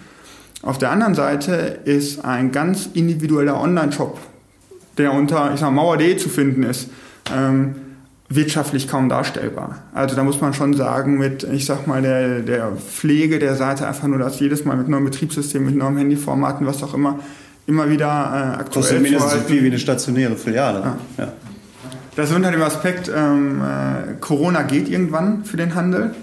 Auf der anderen Seite ist ein ganz individueller Online-Shop, der unter, ich sag Mauer.de zu finden ist, ähm, wirtschaftlich kaum darstellbar. Also da muss man schon sagen, mit, ich sag mal, der, der Pflege der Seite einfach nur das jedes Mal mit neuen Betriebssystemen, mit neuen Handyformaten, was auch immer, immer wieder äh, aktuell Kostet mindestens so viel wie eine stationäre Filiale. Ja. Ja. Das ist unter dem Aspekt, ähm, äh, Corona geht irgendwann für den Handel,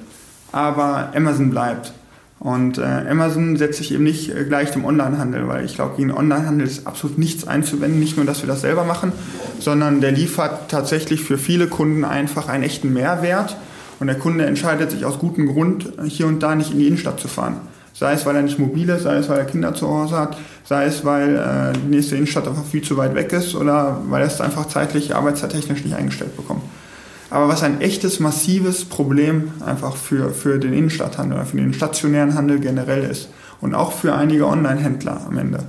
aber Amazon bleibt. Und äh, Amazon setzt sich eben nicht äh, gleich dem Onlinehandel, weil ich glaube, gegen Onlinehandel ist absolut nichts einzuwenden. Nicht nur, dass wir das selber machen, sondern der liefert tatsächlich für viele Kunden einfach einen echten Mehrwert. Und der Kunde entscheidet sich aus gutem Grund, hier und da nicht in die Innenstadt zu fahren. Sei es, weil er nicht mobil ist, sei es, weil er Kinder zu Hause hat, sei es, weil äh, die nächste Innenstadt einfach viel zu weit weg ist oder weil er es einfach zeitlich, arbeitszeittechnisch nicht eingestellt bekommt. Aber was ein echtes, massives Problem einfach für, für den Innenstadthandel oder für den stationären Handel generell ist und auch für einige Online-Händler am Ende,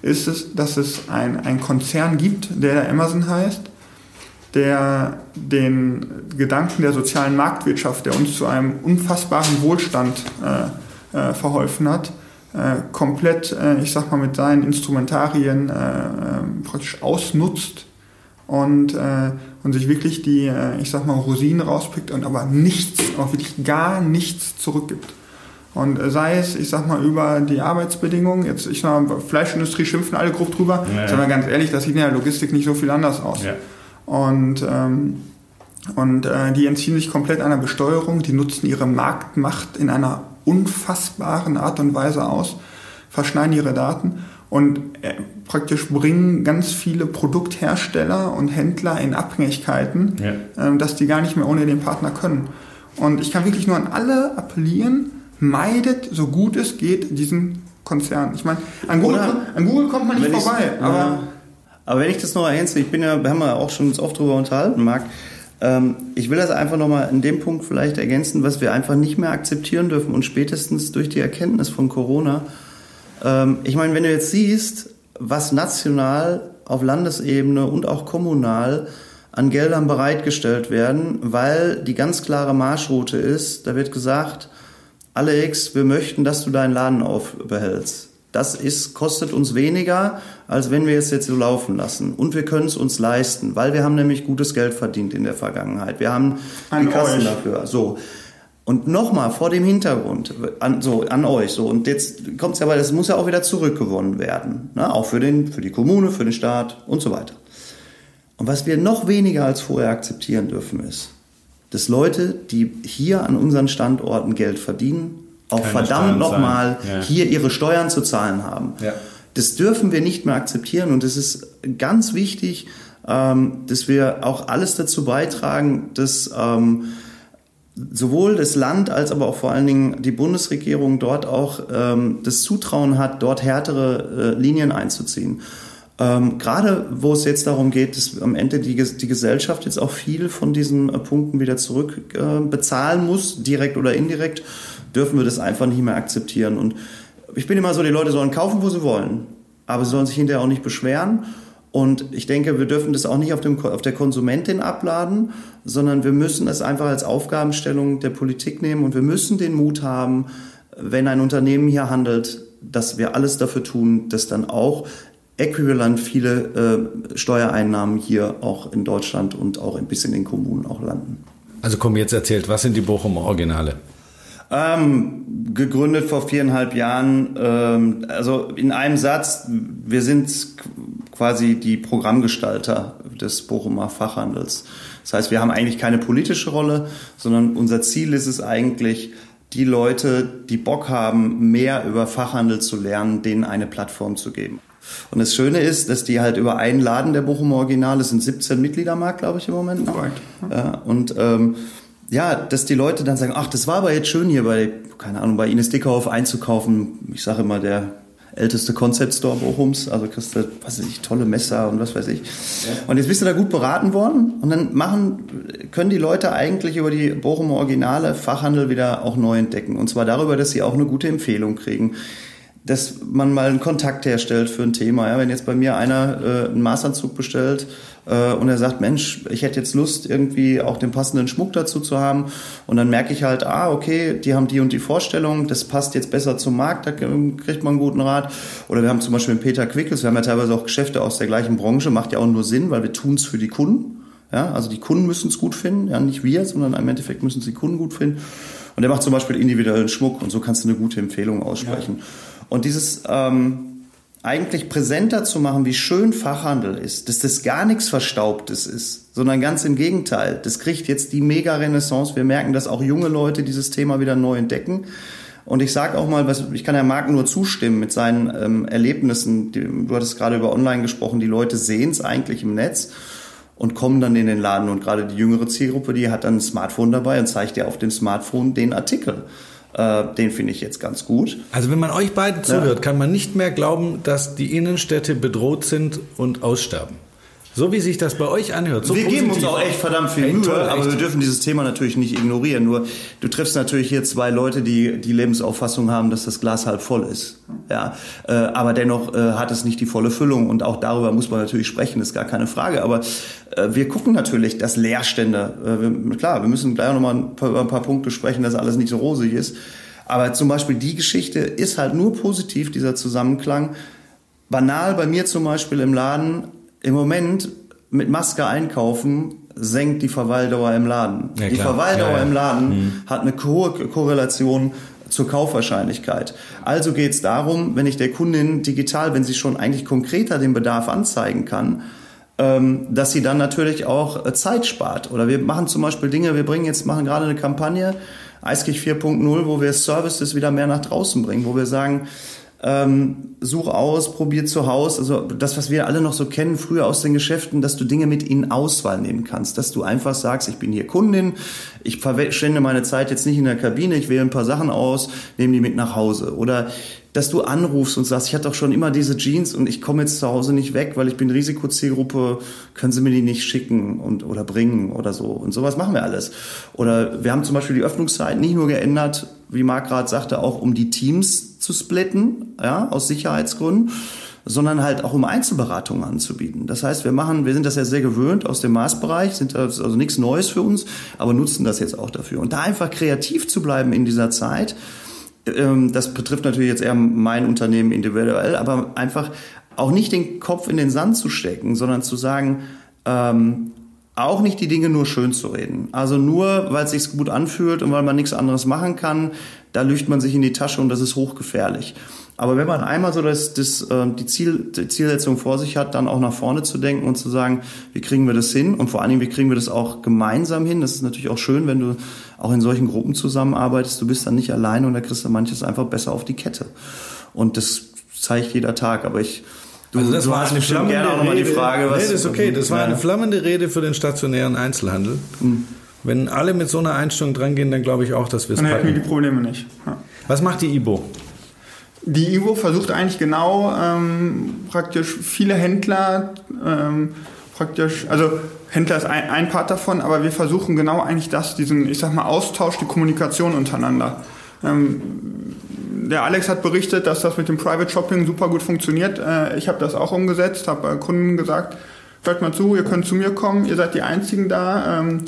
ist es, dass es ein, ein Konzern gibt, der Amazon heißt, der den Gedanken der sozialen Marktwirtschaft, der uns zu einem unfassbaren Wohlstand äh, äh, verholfen hat, äh, komplett, äh, ich sag mal, mit seinen Instrumentarien äh, ähm, praktisch ausnutzt und, äh, und sich wirklich die, ich sag mal, Rosinen rauspickt und aber nichts, auch wirklich gar nichts zurückgibt. Und sei es, ich sag mal, über die Arbeitsbedingungen, jetzt, ich sag mal, Fleischindustrie schimpfen alle grob drüber, ja, ja. sagen wir ganz ehrlich, das sieht in der Logistik nicht so viel anders aus. Ja. Und, ähm, und äh, die entziehen sich komplett einer Besteuerung, die nutzen ihre Marktmacht in einer unfassbaren Art und Weise aus, verschneiden ihre Daten und äh, praktisch bringen ganz viele Produkthersteller und Händler in Abhängigkeiten, ja. äh, dass die gar nicht mehr ohne den Partner können. Und ich kann wirklich nur an alle appellieren, meidet so gut es geht diesen Konzern. Ich meine, an Google, an Google kommt man nicht vorbei. Aber, aber wenn ich das noch ergänze, ich bin ja, wir haben ja auch schon uns oft darüber unterhalten, Marc, ähm, ich will das einfach nochmal in dem Punkt vielleicht ergänzen, was wir einfach nicht mehr akzeptieren dürfen und spätestens durch die Erkenntnis von Corona. Ähm, ich meine, wenn du jetzt siehst, was national auf Landesebene und auch kommunal an Geldern bereitgestellt werden, weil die ganz klare Marschroute ist, da wird gesagt, Alex, wir möchten, dass du deinen Laden aufbehältst. Das ist, kostet uns weniger, als wenn wir es jetzt so laufen lassen. Und wir können es uns leisten, weil wir haben nämlich gutes Geld verdient in der Vergangenheit. Wir haben An die Kassen euch. dafür. So. Und nochmal vor dem Hintergrund, an, so, an euch, so. Und jetzt kommt's ja, weil das muss ja auch wieder zurückgewonnen werden. Ne? Auch für den, für die Kommune, für den Staat und so weiter. Und was wir noch weniger als vorher akzeptieren dürfen, ist, dass Leute, die hier an unseren Standorten Geld verdienen, auch Keine verdammt nochmal. Ja. hier ihre Steuern zu zahlen haben. Ja. Das dürfen wir nicht mehr akzeptieren und es ist ganz wichtig, ähm, dass wir auch alles dazu beitragen, dass ähm, sowohl das Land als aber auch vor allen Dingen die Bundesregierung dort auch ähm, das Zutrauen hat, dort härtere äh, Linien einzuziehen. Ähm, gerade wo es jetzt darum geht, dass am Ende die, die Gesellschaft jetzt auch viel von diesen äh, Punkten wieder zurück äh, bezahlen muss, direkt oder indirekt, dürfen wir das einfach nicht mehr akzeptieren. Und ich bin immer so, die Leute sollen kaufen, wo sie wollen, aber sie sollen sich hinterher auch nicht beschweren. Und ich denke, wir dürfen das auch nicht auf, dem, auf der Konsumentin abladen, sondern wir müssen es einfach als Aufgabenstellung der Politik nehmen und wir müssen den Mut haben, wenn ein Unternehmen hier handelt, dass wir alles dafür tun, dass dann auch äquivalent viele äh, Steuereinnahmen hier auch in Deutschland und auch ein bisschen in den Kommunen auch landen. Also komm, jetzt erzählt, was sind die Bochumer Originale? Ähm, gegründet vor viereinhalb Jahren. Ähm, also in einem Satz, wir sind qu- quasi die Programmgestalter des Bochumer Fachhandels. Das heißt, wir haben eigentlich keine politische Rolle, sondern unser Ziel ist es eigentlich, die Leute, die Bock haben, mehr über Fachhandel zu lernen, denen eine Plattform zu geben. Und das Schöne ist, dass die halt über einen Laden der Bochumer Originale, sind 17 Mitgliedermarkt, glaube ich, im Moment. Noch. Ja, und ähm, ja, dass die Leute dann sagen, ach, das war aber jetzt schön hier bei, keine Ahnung, bei Ines Dickhoff einzukaufen. Ich sage immer, der älteste Concept Store Bochums, also kriegst du, was weiß ich, tolle Messer und was weiß ich. Und jetzt bist du da gut beraten worden und dann machen, können die Leute eigentlich über die Bochumer Originale Fachhandel wieder auch neu entdecken. Und zwar darüber, dass sie auch eine gute Empfehlung kriegen dass man mal einen Kontakt herstellt für ein Thema. Ja, wenn jetzt bei mir einer äh, einen Maßanzug bestellt und er sagt, Mensch, ich hätte jetzt Lust, irgendwie auch den passenden Schmuck dazu zu haben. Und dann merke ich halt, ah, okay, die haben die und die Vorstellung, das passt jetzt besser zum Markt, da kriegt man einen guten Rat. Oder wir haben zum Beispiel Peter Quickels, wir haben ja teilweise auch Geschäfte aus der gleichen Branche, macht ja auch nur Sinn, weil wir tun es für die Kunden. Ja, also die Kunden müssen es gut finden, ja, nicht wir, sondern im Endeffekt müssen es die Kunden gut finden. Und der macht zum Beispiel individuellen Schmuck und so kannst du eine gute Empfehlung aussprechen. Und dieses ähm, eigentlich präsenter zu machen, wie schön Fachhandel ist, dass das gar nichts Verstaubtes ist, sondern ganz im Gegenteil. Das kriegt jetzt die Mega-Renaissance. Wir merken, dass auch junge Leute dieses Thema wieder neu entdecken. Und ich sage auch mal, was, ich kann Herrn Marc nur zustimmen mit seinen ähm, Erlebnissen. Die, du hattest gerade über Online gesprochen, die Leute sehen es eigentlich im Netz und kommen dann in den Laden. Und gerade die jüngere Zielgruppe, die hat dann ein Smartphone dabei und zeigt dir auf dem Smartphone den Artikel. Äh, den finde ich jetzt ganz gut. Also wenn man euch beiden zuhört, kann man nicht mehr glauben, dass die Innenstädte bedroht sind und aussterben. So wie sich das bei euch anhört. So wir geben uns positiv. auch echt verdammt viel Mühe, toll, aber echt. wir dürfen dieses Thema natürlich nicht ignorieren. Nur du triffst natürlich hier zwei Leute, die die Lebensauffassung haben, dass das Glas halb voll ist. Ja, äh, aber dennoch äh, hat es nicht die volle Füllung und auch darüber muss man natürlich sprechen, ist gar keine Frage. Aber äh, wir gucken natürlich, dass Leerstände, äh, wir, klar, wir müssen gleich noch mal ein paar, ein paar Punkte sprechen, dass alles nicht so rosig ist. Aber zum Beispiel die Geschichte ist halt nur positiv, dieser Zusammenklang. Banal bei mir zum Beispiel im Laden, im Moment mit Maske einkaufen, senkt die Verweildauer im Laden. Ja, die. Verweildauer Ja, ja. im Laden hat eine hohe Korrelation zur Kaufwahrscheinlichkeit. Also geht es darum, wenn ich der Kundin digital, wenn sie schon eigentlich konkreter den Bedarf anzeigen kann, ähm, dass sie dann natürlich auch äh, Zeit spart. Oder wir machen zum Beispiel Dinge, wir bringen jetzt, machen gerade eine Kampagne, Eiskirch 4.0, wo wir Services wieder mehr nach draußen bringen, wo wir sagen, ähm, such aus, probier zu Hause. Also das, was wir alle noch so kennen, früher aus den Geschäften, dass du Dinge mit in Auswahl nehmen kannst. Dass du einfach sagst, ich bin hier Kundin, ich verschwende meine Zeit jetzt nicht in der Kabine, ich wähle ein paar Sachen aus, nehme die mit nach Hause. Oder dass du anrufst und sagst, ich hatte doch schon immer diese Jeans und ich komme jetzt zu Hause nicht weg, weil ich bin Risikozielgruppe, können Sie mir die nicht schicken und oder bringen oder so. Und sowas machen wir alles. Oder wir haben zum Beispiel die Öffnungszeit nicht nur geändert, wie Marc gerade sagte, auch um die Teams zu splitten, ja, aus Sicherheitsgründen, sondern halt auch um Einzelberatungen anzubieten. Das heißt, wir machen, wir sind das ja sehr gewöhnt aus dem Maßbereich, sind das also nichts Neues für uns, aber nutzen das jetzt auch dafür. Und da einfach kreativ zu bleiben in dieser Zeit, ähm, das betrifft natürlich jetzt eher mein Unternehmen individuell, aber einfach auch nicht den Kopf in den Sand zu stecken, sondern zu sagen, ähm, auch nicht die Dinge nur schön zu reden. Also nur, weil es sich gut anfühlt und weil man nichts anderes machen kann, da lügt man sich in die Tasche und das ist hochgefährlich. Aber wenn man einmal so das, das, ähm, die, Ziel, die Zielsetzung vor sich hat, dann auch nach vorne zu denken und zu sagen, wie kriegen wir das hin? Und vor allen Dingen, wie kriegen wir das auch gemeinsam hin? Das ist natürlich auch schön, wenn du auch in solchen Gruppen zusammenarbeitest. Du bist dann nicht alleine und da kriegst du manches einfach besser auf die Kette. Und das zeigt jeder Tag. Aber ich, Du, also das war hast eine flammende gerne auch nochmal die Rede. Frage, was. nee, das ist okay. Das war eine flammende Rede für den stationären Einzelhandel. Mhm. Wenn alle mit so einer Einstellung drangehen, dann glaube ich auch, dass wir es Dann hätten wir die. Probleme nicht. Ja. Was macht die IBO? Die IWO versucht eigentlich genau ähm, praktisch viele Händler ähm, praktisch, also Händler ist ein, ein Part davon, aber wir versuchen genau eigentlich das, diesen, ich sag mal, Austausch, die Kommunikation untereinander. Ähm, der Alex hat berichtet, dass das mit dem Private Shopping super gut funktioniert. Äh, ich habe das auch umgesetzt, habe äh, Kunden gesagt, hört mal zu, ihr könnt zu mir kommen, ihr seid die Einzigen da. Ähm,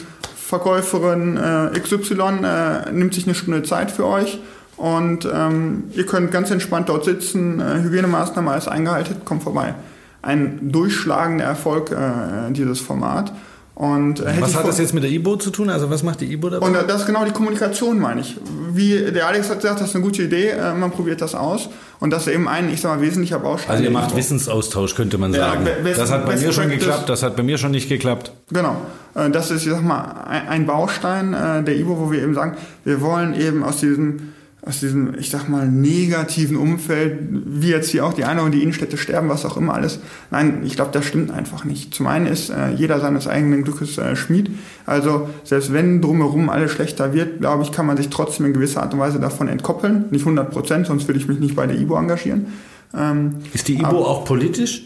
Verkäuferin äh, XY äh, nimmt sich eine Stunde Zeit für euch und ähm, ihr könnt ganz entspannt dort sitzen, äh, Hygienemaßnahmen alles eingehalten, kommt vorbei. Ein durchschlagender Erfolg äh, dieses Format. Und, äh, Was hat das jetzt mit der IBO zu tun? Also was macht die IBO dabei? und äh, das ist genau die Kommunikation, meine ich. Wie der Alex hat gesagt, das ist eine gute Idee, äh, man probiert das aus. Und das ist eben ein, ich sag mal, wesentlicher Baustein. Also ihr macht IBO. Wissensaustausch, könnte man Ja, sagen. best- das hat bei mir schon geklappt, das hat bei mir schon nicht geklappt. Genau. Äh, Das ist, ich sag mal, ein ein Baustein äh, der IBO, wo wir eben sagen, wir wollen eben aus diesem, aus diesem, ich sag mal, negativen Umfeld, wie jetzt hier auch die eine und die Innenstädte sterben, was auch immer alles. Nein, ich glaube, das stimmt einfach nicht. Zum einen ist äh, jeder seines eigenen Glückes äh, Schmied. Also selbst wenn drumherum alles schlechter wird, glaube ich, kann man sich trotzdem in gewisser Art und Weise davon entkoppeln. Nicht 100 Prozent, sonst würde ich mich nicht bei der IBO engagieren. Ähm, Ist die IBO Aber- auch politisch?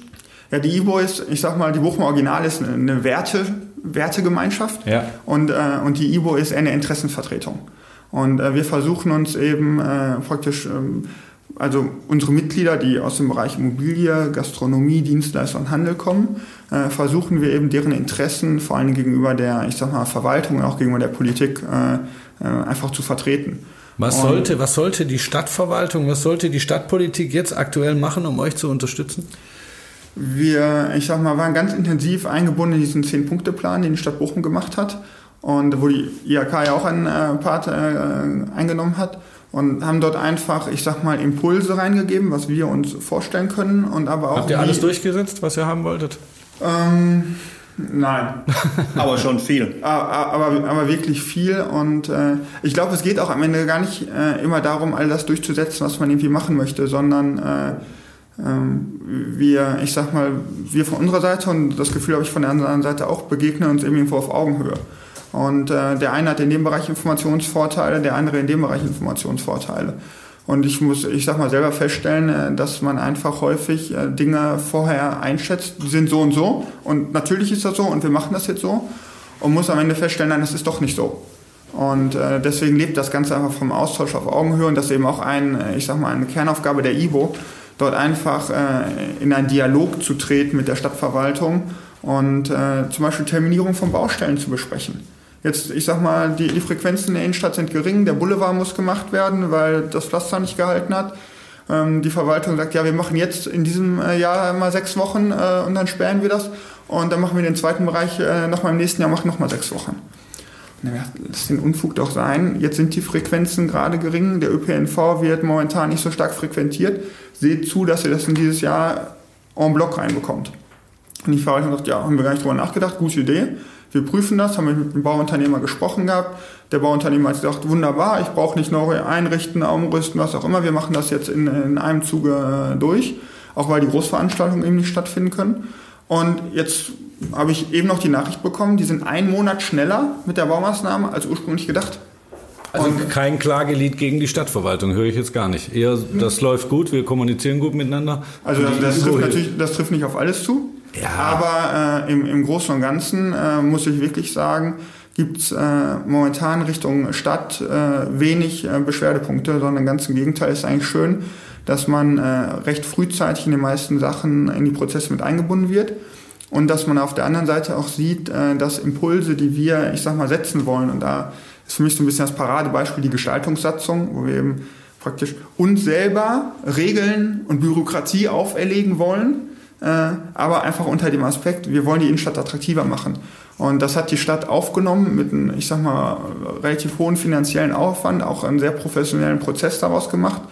ja, die IBO ist, ich sag mal, die Bochumer Original ist eine, eine Werte, Wertegemeinschaft Ja. und, äh, und die IBO ist eine Interessenvertretung. Und äh, wir versuchen uns eben äh, praktisch, ähm, also unsere Mitglieder, die aus dem Bereich Immobilie, Gastronomie, Dienstleister und Handel kommen, äh, versuchen wir eben deren Interessen vor allem gegenüber der, ich sag mal, Verwaltung und auch gegenüber der Politik äh, äh, einfach zu vertreten. Was sollte, was sollte die Stadtverwaltung, was sollte die Stadtpolitik jetzt aktuell machen, um euch zu unterstützen? Wir, ich sag mal, waren ganz intensiv eingebunden in diesen Zehn-Punkte-Plan, den die Stadt Bochum gemacht hat und wo die IHK ja auch einen äh, Part äh, eingenommen hat und haben dort einfach, ich sag mal, Impulse reingegeben, was wir uns vorstellen können und aber auch Habt ihr alles durchgesetzt, was ihr haben wolltet? Ähm, nein, Aber schon viel. aber, aber, aber wirklich viel und äh, ich glaube, es geht auch am Ende gar nicht äh, immer darum, all das durchzusetzen, was man irgendwie machen möchte, sondern äh, ähm, wir, ich sag mal, wir von unserer Seite und das Gefühl habe ich von der anderen Seite auch, begegnen uns eben irgendwo auf Augenhöhe. Und äh, der eine hat in dem Bereich Informationsvorteile, der andere in dem Bereich Informationsvorteile. Und ich muss, ich sag mal, selber feststellen, äh, dass man einfach häufig äh, Dinge vorher einschätzt, sind so und so. Und natürlich ist das so und wir machen das jetzt so. Und muss am Ende feststellen, nein, das ist doch nicht so. Und äh, deswegen lebt das Ganze einfach vom Austausch auf Augenhöhe und das ist eben auch ein, äh, ich sag mal, eine Kernaufgabe der IBO, dort einfach äh, in einen Dialog zu treten mit der Stadtverwaltung und äh, zum Beispiel Terminierung von Baustellen zu besprechen. Jetzt, ich sag mal, die, die Frequenzen in der Innenstadt sind gering, der Boulevard muss gemacht werden, weil das Pflaster nicht gehalten hat. Ähm, die Verwaltung sagt, ja, wir machen jetzt in diesem äh, Jahr mal sechs Wochen äh, und dann sperren wir das. Und dann machen wir den zweiten Bereich äh, nochmal im nächsten Jahr, machen nochmal sechs Wochen. Ja, Lass den Unfug doch sein. Jetzt sind die Frequenzen gerade gering. Der ÖPNV wird momentan nicht so stark frequentiert. Seht zu, dass ihr das in dieses Jahr en bloc reinbekommt. Und die Verwaltung sagt, ja, haben wir gar nicht drüber nachgedacht, gute Idee. Wir prüfen das, haben wir mit dem Bauunternehmer gesprochen gehabt. Der Bauunternehmer hat gesagt, wunderbar, ich brauche nicht neu einrichten, umrüsten, was auch immer. Wir machen das jetzt in, in einem Zuge äh, durch, auch weil die Großveranstaltungen eben nicht stattfinden können. Und jetzt habe ich eben noch die Nachricht bekommen, die sind einen Monat schneller mit der Baumaßnahme als ursprünglich gedacht. Also Und- kein Klagelied gegen die Stadtverwaltung, höre ich jetzt gar nicht. Eher, das läuft gut, wir kommunizieren gut miteinander. Also das, das, trifft natürlich, das trifft nicht auf alles zu. Ja. Aber äh, im, im Großen und Ganzen äh, muss ich wirklich sagen, gibt es äh, momentan Richtung Stadt äh, wenig äh, Beschwerdepunkte, sondern ganz im Gegenteil ist eigentlich schön, dass man äh, recht frühzeitig in den meisten Sachen in die Prozesse mit eingebunden wird. Und dass man auf der anderen Seite auch sieht, äh, dass Impulse, die wir, ich sag mal, setzen wollen, und da ist für mich so ein bisschen das Paradebeispiel die Gestaltungssatzung, wo wir eben praktisch uns selber Regeln und Bürokratie auferlegen wollen, aber einfach unter dem Aspekt, wir wollen die Innenstadt attraktiver machen. Und das hat die Stadt aufgenommen mit einem, ich sag mal, relativ hohen finanziellen Aufwand, auch einen sehr professionellen Prozess daraus gemacht.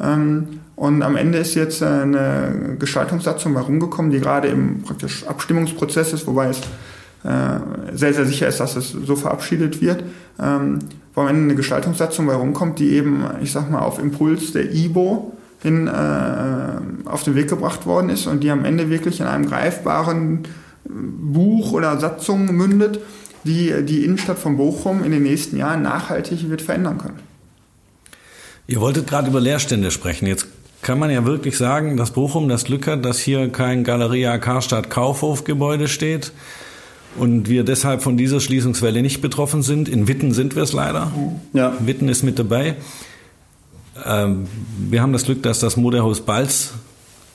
Ähm, und am Ende ist jetzt eine Gestaltungssatzung herumgekommen, die gerade im praktisch Abstimmungsprozess ist, wobei es äh, sehr, sehr sicher ist, dass es so verabschiedet wird, ähm, wo am Ende eine Gestaltungssatzung herumkommt, die eben, ich sag mal, auf Impuls der IBO hin äh, auf den Weg gebracht worden ist und die am Ende wirklich in einem greifbaren Buch oder Satzung mündet, die die Innenstadt von Bochum in den nächsten Jahren nachhaltig wird verändern können. Ihr wolltet gerade über Leerstände sprechen. Jetzt kann man ja wirklich sagen, dass Bochum das Glück hat, dass hier kein Galeria Karstadt Kaufhof Gebäude steht und wir deshalb von dieser Schließungswelle nicht betroffen sind. In Witten sind wir es leider. Ja. Witten ist mit dabei. Ähm, wir haben das Glück, dass das Modehaus Balz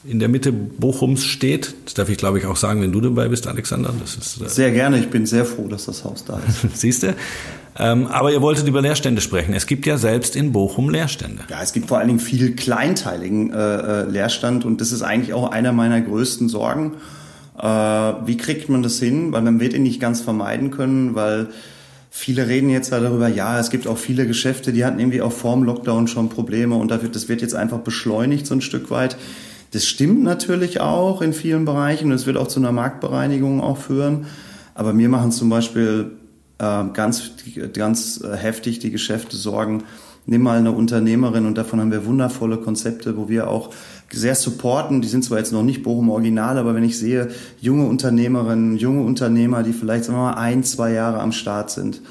in der Mitte Bochums steht. Das darf ich, glaube ich, auch sagen, wenn du dabei bist, Alexander. Das ist, äh sehr gerne. Ich bin sehr froh, dass das Haus da ist. Siehst du? Ähm, aber ihr wolltet über Leerstände sprechen. Es gibt ja selbst in Bochum Leerstände. Ja, es gibt vor allen Dingen viel kleinteiligen äh, äh, Leerstand und das ist eigentlich auch einer meiner größten Sorgen. Äh, wie kriegt man das hin? Weil man wird ihn nicht ganz vermeiden können, weil Viele reden jetzt darüber, ja, es gibt auch viele Geschäfte, die hatten irgendwie auch vorm Lockdown schon Probleme und das wird jetzt einfach beschleunigt so ein Stück weit. Das stimmt natürlich auch in vielen Bereichen und es wird auch zu einer Marktbereinigung auch führen. Aber mir machen zum Beispiel äh, ganz, ganz äh, heftig die Geschäfte Sorgen. Nimm mal eine Unternehmerin und davon haben wir wundervolle Konzepte, wo wir auch sehr supporten. Die sind zwar jetzt noch nicht Bochum Original, aber wenn ich sehe, junge Unternehmerinnen, junge Unternehmer, die vielleicht sagen wir mal ein, zwei Jahre am Start sind,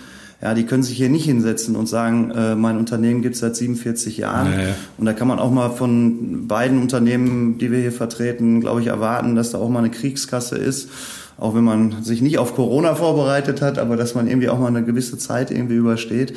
ja, die können sich hier nicht hinsetzen und sagen, äh, mein Unternehmen gibt es seit 47 Jahren. Ja, ja. Und da kann man auch mal von beiden Unternehmen, die wir hier vertreten, glaube ich, erwarten, dass da auch mal eine Kriegskasse ist. Auch wenn man sich nicht auf Corona vorbereitet hat, aber dass man irgendwie auch mal eine gewisse Zeit irgendwie übersteht.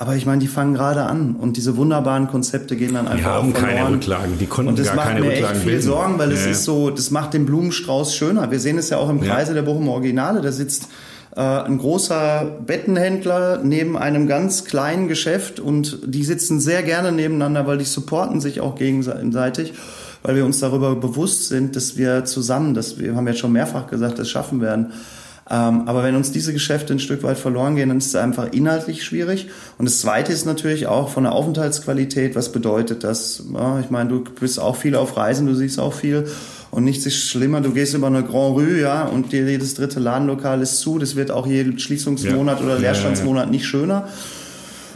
Aber ich meine, die fangen gerade an und diese wunderbaren Konzepte gehen dann einfach Die haben keine Rücklagen, die konnten gar keine Rücklagen Und das macht mir echt viel bilden. Sorgen, weil ja. es ist so, das macht den Blumenstrauß schöner. Wir sehen es ja auch im Kreise ja. der Bochum Originale, da sitzt äh, ein großer Bettenhändler neben einem ganz kleinen Geschäft und die sitzen sehr gerne nebeneinander, weil die supporten sich auch gegenseitig, weil wir uns darüber bewusst sind, dass wir zusammen, dass wir haben jetzt schon mehrfach gesagt, das schaffen werden. Ähm, aber wenn uns diese Geschäfte ein Stück weit verloren gehen, dann ist es einfach inhaltlich schwierig. Und das Zweite ist natürlich auch von der Aufenthaltsqualität. Was bedeutet das? Ja, ich meine, du bist auch viel auf Reisen, du siehst auch viel. Und nichts ist schlimmer, du gehst über eine Grand Rue, ja, und dir jedes dritte Ladenlokal ist zu. Das wird auch jeden Schließungsmonat ja. oder Leerstandsmonat ja, nicht schöner.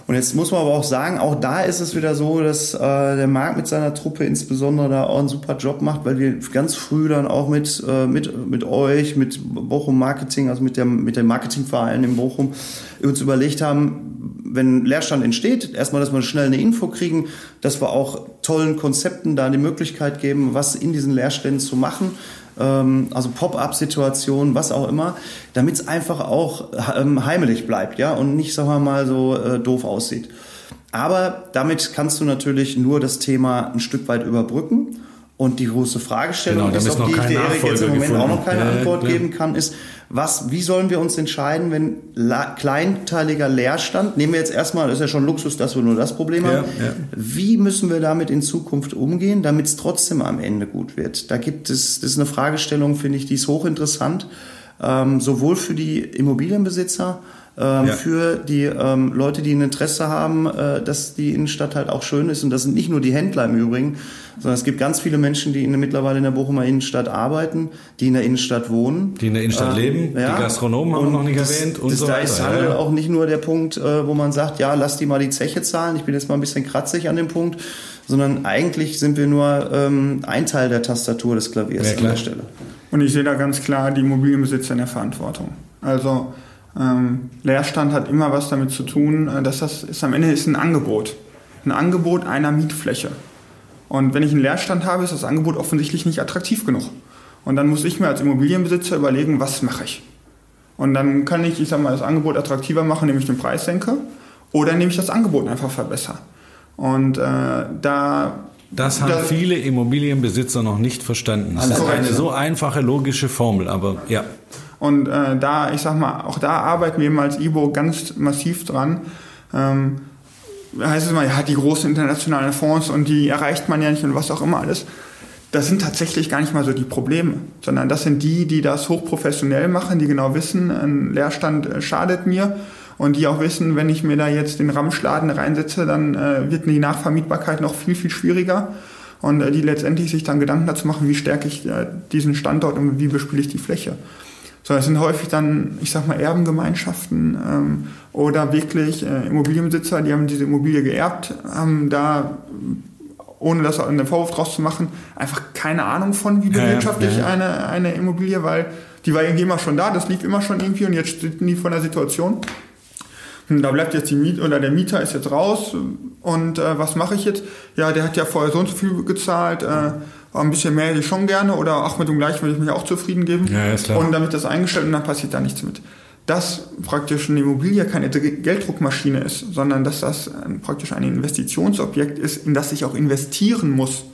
Und jetzt muss man aber auch sagen, auch da ist es wieder so, dass äh, der Markt mit seiner Truppe insbesondere da auch einen super Job macht, weil wir ganz früh dann auch mit, äh, mit, mit euch, mit Bochum Marketing, also mit, der, mit dem Marketingverein in Bochum, uns überlegt haben, wenn Leerstand entsteht, erstmal, dass wir schnell eine Info kriegen, dass wir auch tollen Konzepten da die Möglichkeit geben, was in diesen Leerständen zu machen ähm, also Pop-up-Situationen, was auch immer, damit es einfach auch ähm, heimelig bleibt, ja, und nicht, sagen wir mal, so äh, doof aussieht. Aber damit kannst du natürlich nur das Thema ein Stück weit überbrücken. Und die große Fragestellung genau, ist, auf die ich dir Erik jetzt im Moment gefunden. auch noch keine ja, Antwort ja. geben kann, ist, was, wie sollen wir uns entscheiden, wenn kleinteiliger Leerstand, nehmen wir jetzt erstmal, das ist ja schon Luxus, dass wir nur das Problem haben, ja, wie müssen wir damit in Zukunft umgehen, damit es trotzdem am Ende gut wird? Da gibt es, das ist eine Fragestellung, finde ich, die ist hochinteressant, ähm, sowohl für die Immobilienbesitzer, ähm, ja. für die ähm, Leute, die ein Interesse haben, äh, dass die Innenstadt halt auch schön ist. Und das sind nicht nur die Händler im Übrigen, sondern es gibt ganz viele Menschen, die in, mittlerweile in der Bochumer Innenstadt arbeiten, die in der Innenstadt wohnen. Die in der Innenstadt äh, leben, ja. die Gastronomen haben wir noch nicht das, erwähnt und das, so Da weiter. ist Handel ja. auch nicht nur der Punkt, äh, wo man sagt, ja, lass die mal die Zeche zahlen. Ich bin jetzt mal ein bisschen kratzig an dem Punkt sondern eigentlich sind wir nur ähm, ein Teil der Tastatur des Klaviers ja, an der Stelle. Und ich sehe da ganz klar die Immobilienbesitzer in der Verantwortung. Also ähm, Leerstand hat immer was damit zu tun, äh, dass das ist am Ende ist ein Angebot. Ein Angebot einer Mietfläche. Und wenn ich einen Leerstand habe, ist das Angebot offensichtlich nicht attraktiv genug. Und dann muss ich mir als Immobilienbesitzer überlegen, was mache ich. Und dann kann ich, ich sag mal, das Angebot attraktiver machen, indem ich den Preis senke, oder indem ich das Angebot einfach verbessere. Und äh, da das haben da, viele Immobilienbesitzer noch nicht verstanden. Das ist eine so einfache logische Formel, aber ja. Und äh, da, ich sag mal, auch da arbeiten wir als IBO ganz massiv dran. Ähm, heißt es immer, ja, die großen internationalen Fonds und die erreicht man ja nicht und was auch immer alles. Das sind tatsächlich gar nicht mal so die Probleme, sondern das sind die, die das hochprofessionell machen, die genau wissen, ein Leerstand äh, schadet mir und die auch wissen, wenn ich mir da jetzt den Ramschladen reinsetze, dann äh, wird die Nachvermietbarkeit noch viel, viel schwieriger und äh, die letztendlich sich dann Gedanken dazu machen, wie stärke ich äh, diesen Standort und wie bespiele ich die Fläche. So, das sind häufig dann, ich sag mal, Erbengemeinschaften ähm, oder wirklich äh, Immobilienbesitzer, die haben diese Immobilie geerbt, haben da, ohne das einen Vorwurf draus zu machen, einfach keine Ahnung von, wie bewirtschafte ich ja, ja. eine, eine Immobilie, weil die war irgendwie immer schon da, das lief immer schon irgendwie und jetzt stehen die vor der Situation. Und da bleibt jetzt die Miet oder der Mieter ist jetzt raus und äh, was mache ich jetzt? Ja, der hat ja vorher so und so viel gezahlt. Äh, ein bisschen mehr hätte ich schon gerne oder auch mit dem gleichen würde ich mich auch zufrieden geben. Ja, ist klar. Und damit das eingestellt und dann passiert da nichts mit. Dass praktisch eine Immobilie keine Gelddruckmaschine ist, sondern dass das praktisch ein Investitionsobjekt ist, in das ich auch investieren muss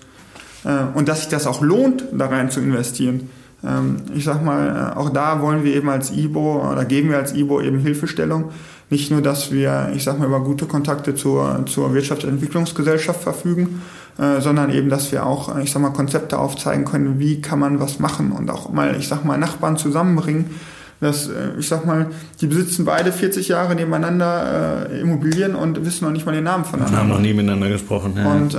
äh, und dass sich das auch lohnt, da rein zu investieren. Ähm, ich sag mal, äh, auch da wollen wir eben als IBO oder geben wir als IBO eben Hilfestellung. Nicht nur, dass wir, ich sag mal, über gute Kontakte zur, zur Wirtschaftsentwicklungsgesellschaft verfügen, äh, sondern eben, dass wir auch, ich sag mal, Konzepte aufzeigen können, wie kann man was machen und auch mal, ich sag mal, Nachbarn zusammenbringen. Das, äh, ich sag mal, die besitzen beide 40 Jahre nebeneinander äh, Immobilien und wissen noch nicht mal den Namen voneinander. Wir haben noch nie miteinander gesprochen. Ja. Und, äh,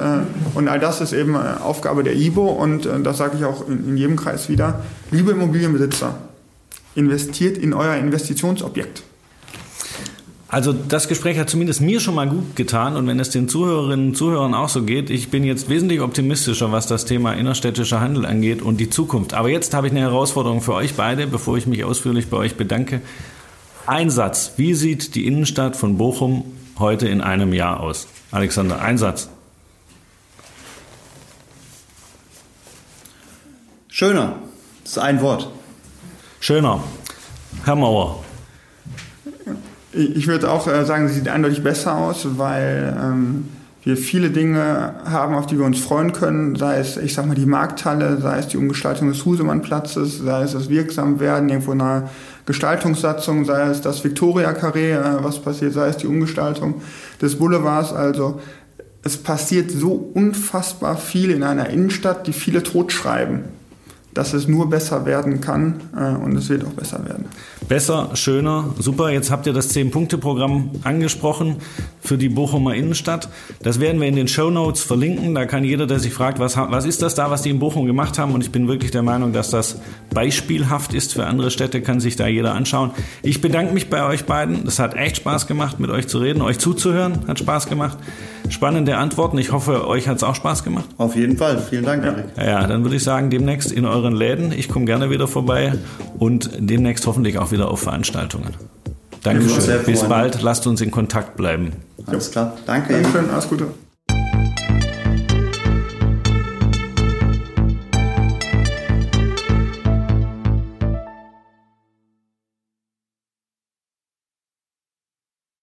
und all das ist eben äh, Aufgabe der IBO und das sage ich auch in, in jedem Kreis wieder. Liebe Immobilienbesitzer, investiert in euer Investitionsobjekt. Also das Gespräch hat zumindest mir schon mal gut getan und wenn es den Zuhörerinnen und Zuhörern auch so geht, ich bin jetzt wesentlich optimistischer, was das Thema innerstädtischer Handel angeht und die Zukunft. Aber jetzt habe ich eine Herausforderung für euch beide, bevor ich mich ausführlich bei euch bedanke. Ein Satz. Wie sieht die Innenstadt von Bochum heute in einem Jahr aus? Alexander, ein Satz. Schöner. Das ist ein Wort. Schöner. Herr Mauer. Ich würde auch äh, sagen, sie sieht eindeutig besser aus, weil ähm, wir viele Dinge haben, auf die wir uns freuen können, sei es, ich sag mal, die Markthalle, sei es die Umgestaltung des Husemannplatzes, sei es das Wirksamwerden irgendwo einer Gestaltungssatzung, sei es das Victoria-Carré, äh, was passiert, sei es die Umgestaltung des Boulevards. Also es passiert so unfassbar viel in einer Innenstadt, die viele totschreiben dass es nur besser werden kann äh, und es wird auch besser werden. Besser, schöner, super. Jetzt habt ihr das 10-Punkte-Programm angesprochen für die Bochumer Innenstadt. Das werden wir in den Show Notes verlinken. Da kann jeder, der sich fragt, was, was ist das da, was die in Bochum gemacht haben? Und ich bin wirklich der Meinung, dass das beispielhaft ist für andere Städte, kann sich da jeder anschauen. Ich bedanke mich bei euch beiden. Es hat echt Spaß gemacht, mit euch zu reden, euch zuzuhören. Hat Spaß gemacht. Spannende Antworten. Ich hoffe, euch hat es auch Spaß gemacht. Auf jeden Fall. Vielen Dank, Erik. Ja, dann würde ich sagen, demnächst in euren Läden. Ich komme gerne wieder vorbei und demnächst hoffentlich auch wieder auf Veranstaltungen. Dankeschön. Bis bald. Lasst uns in Kontakt bleiben. Alles klar. Danke. Dankeschön. Alles Gute.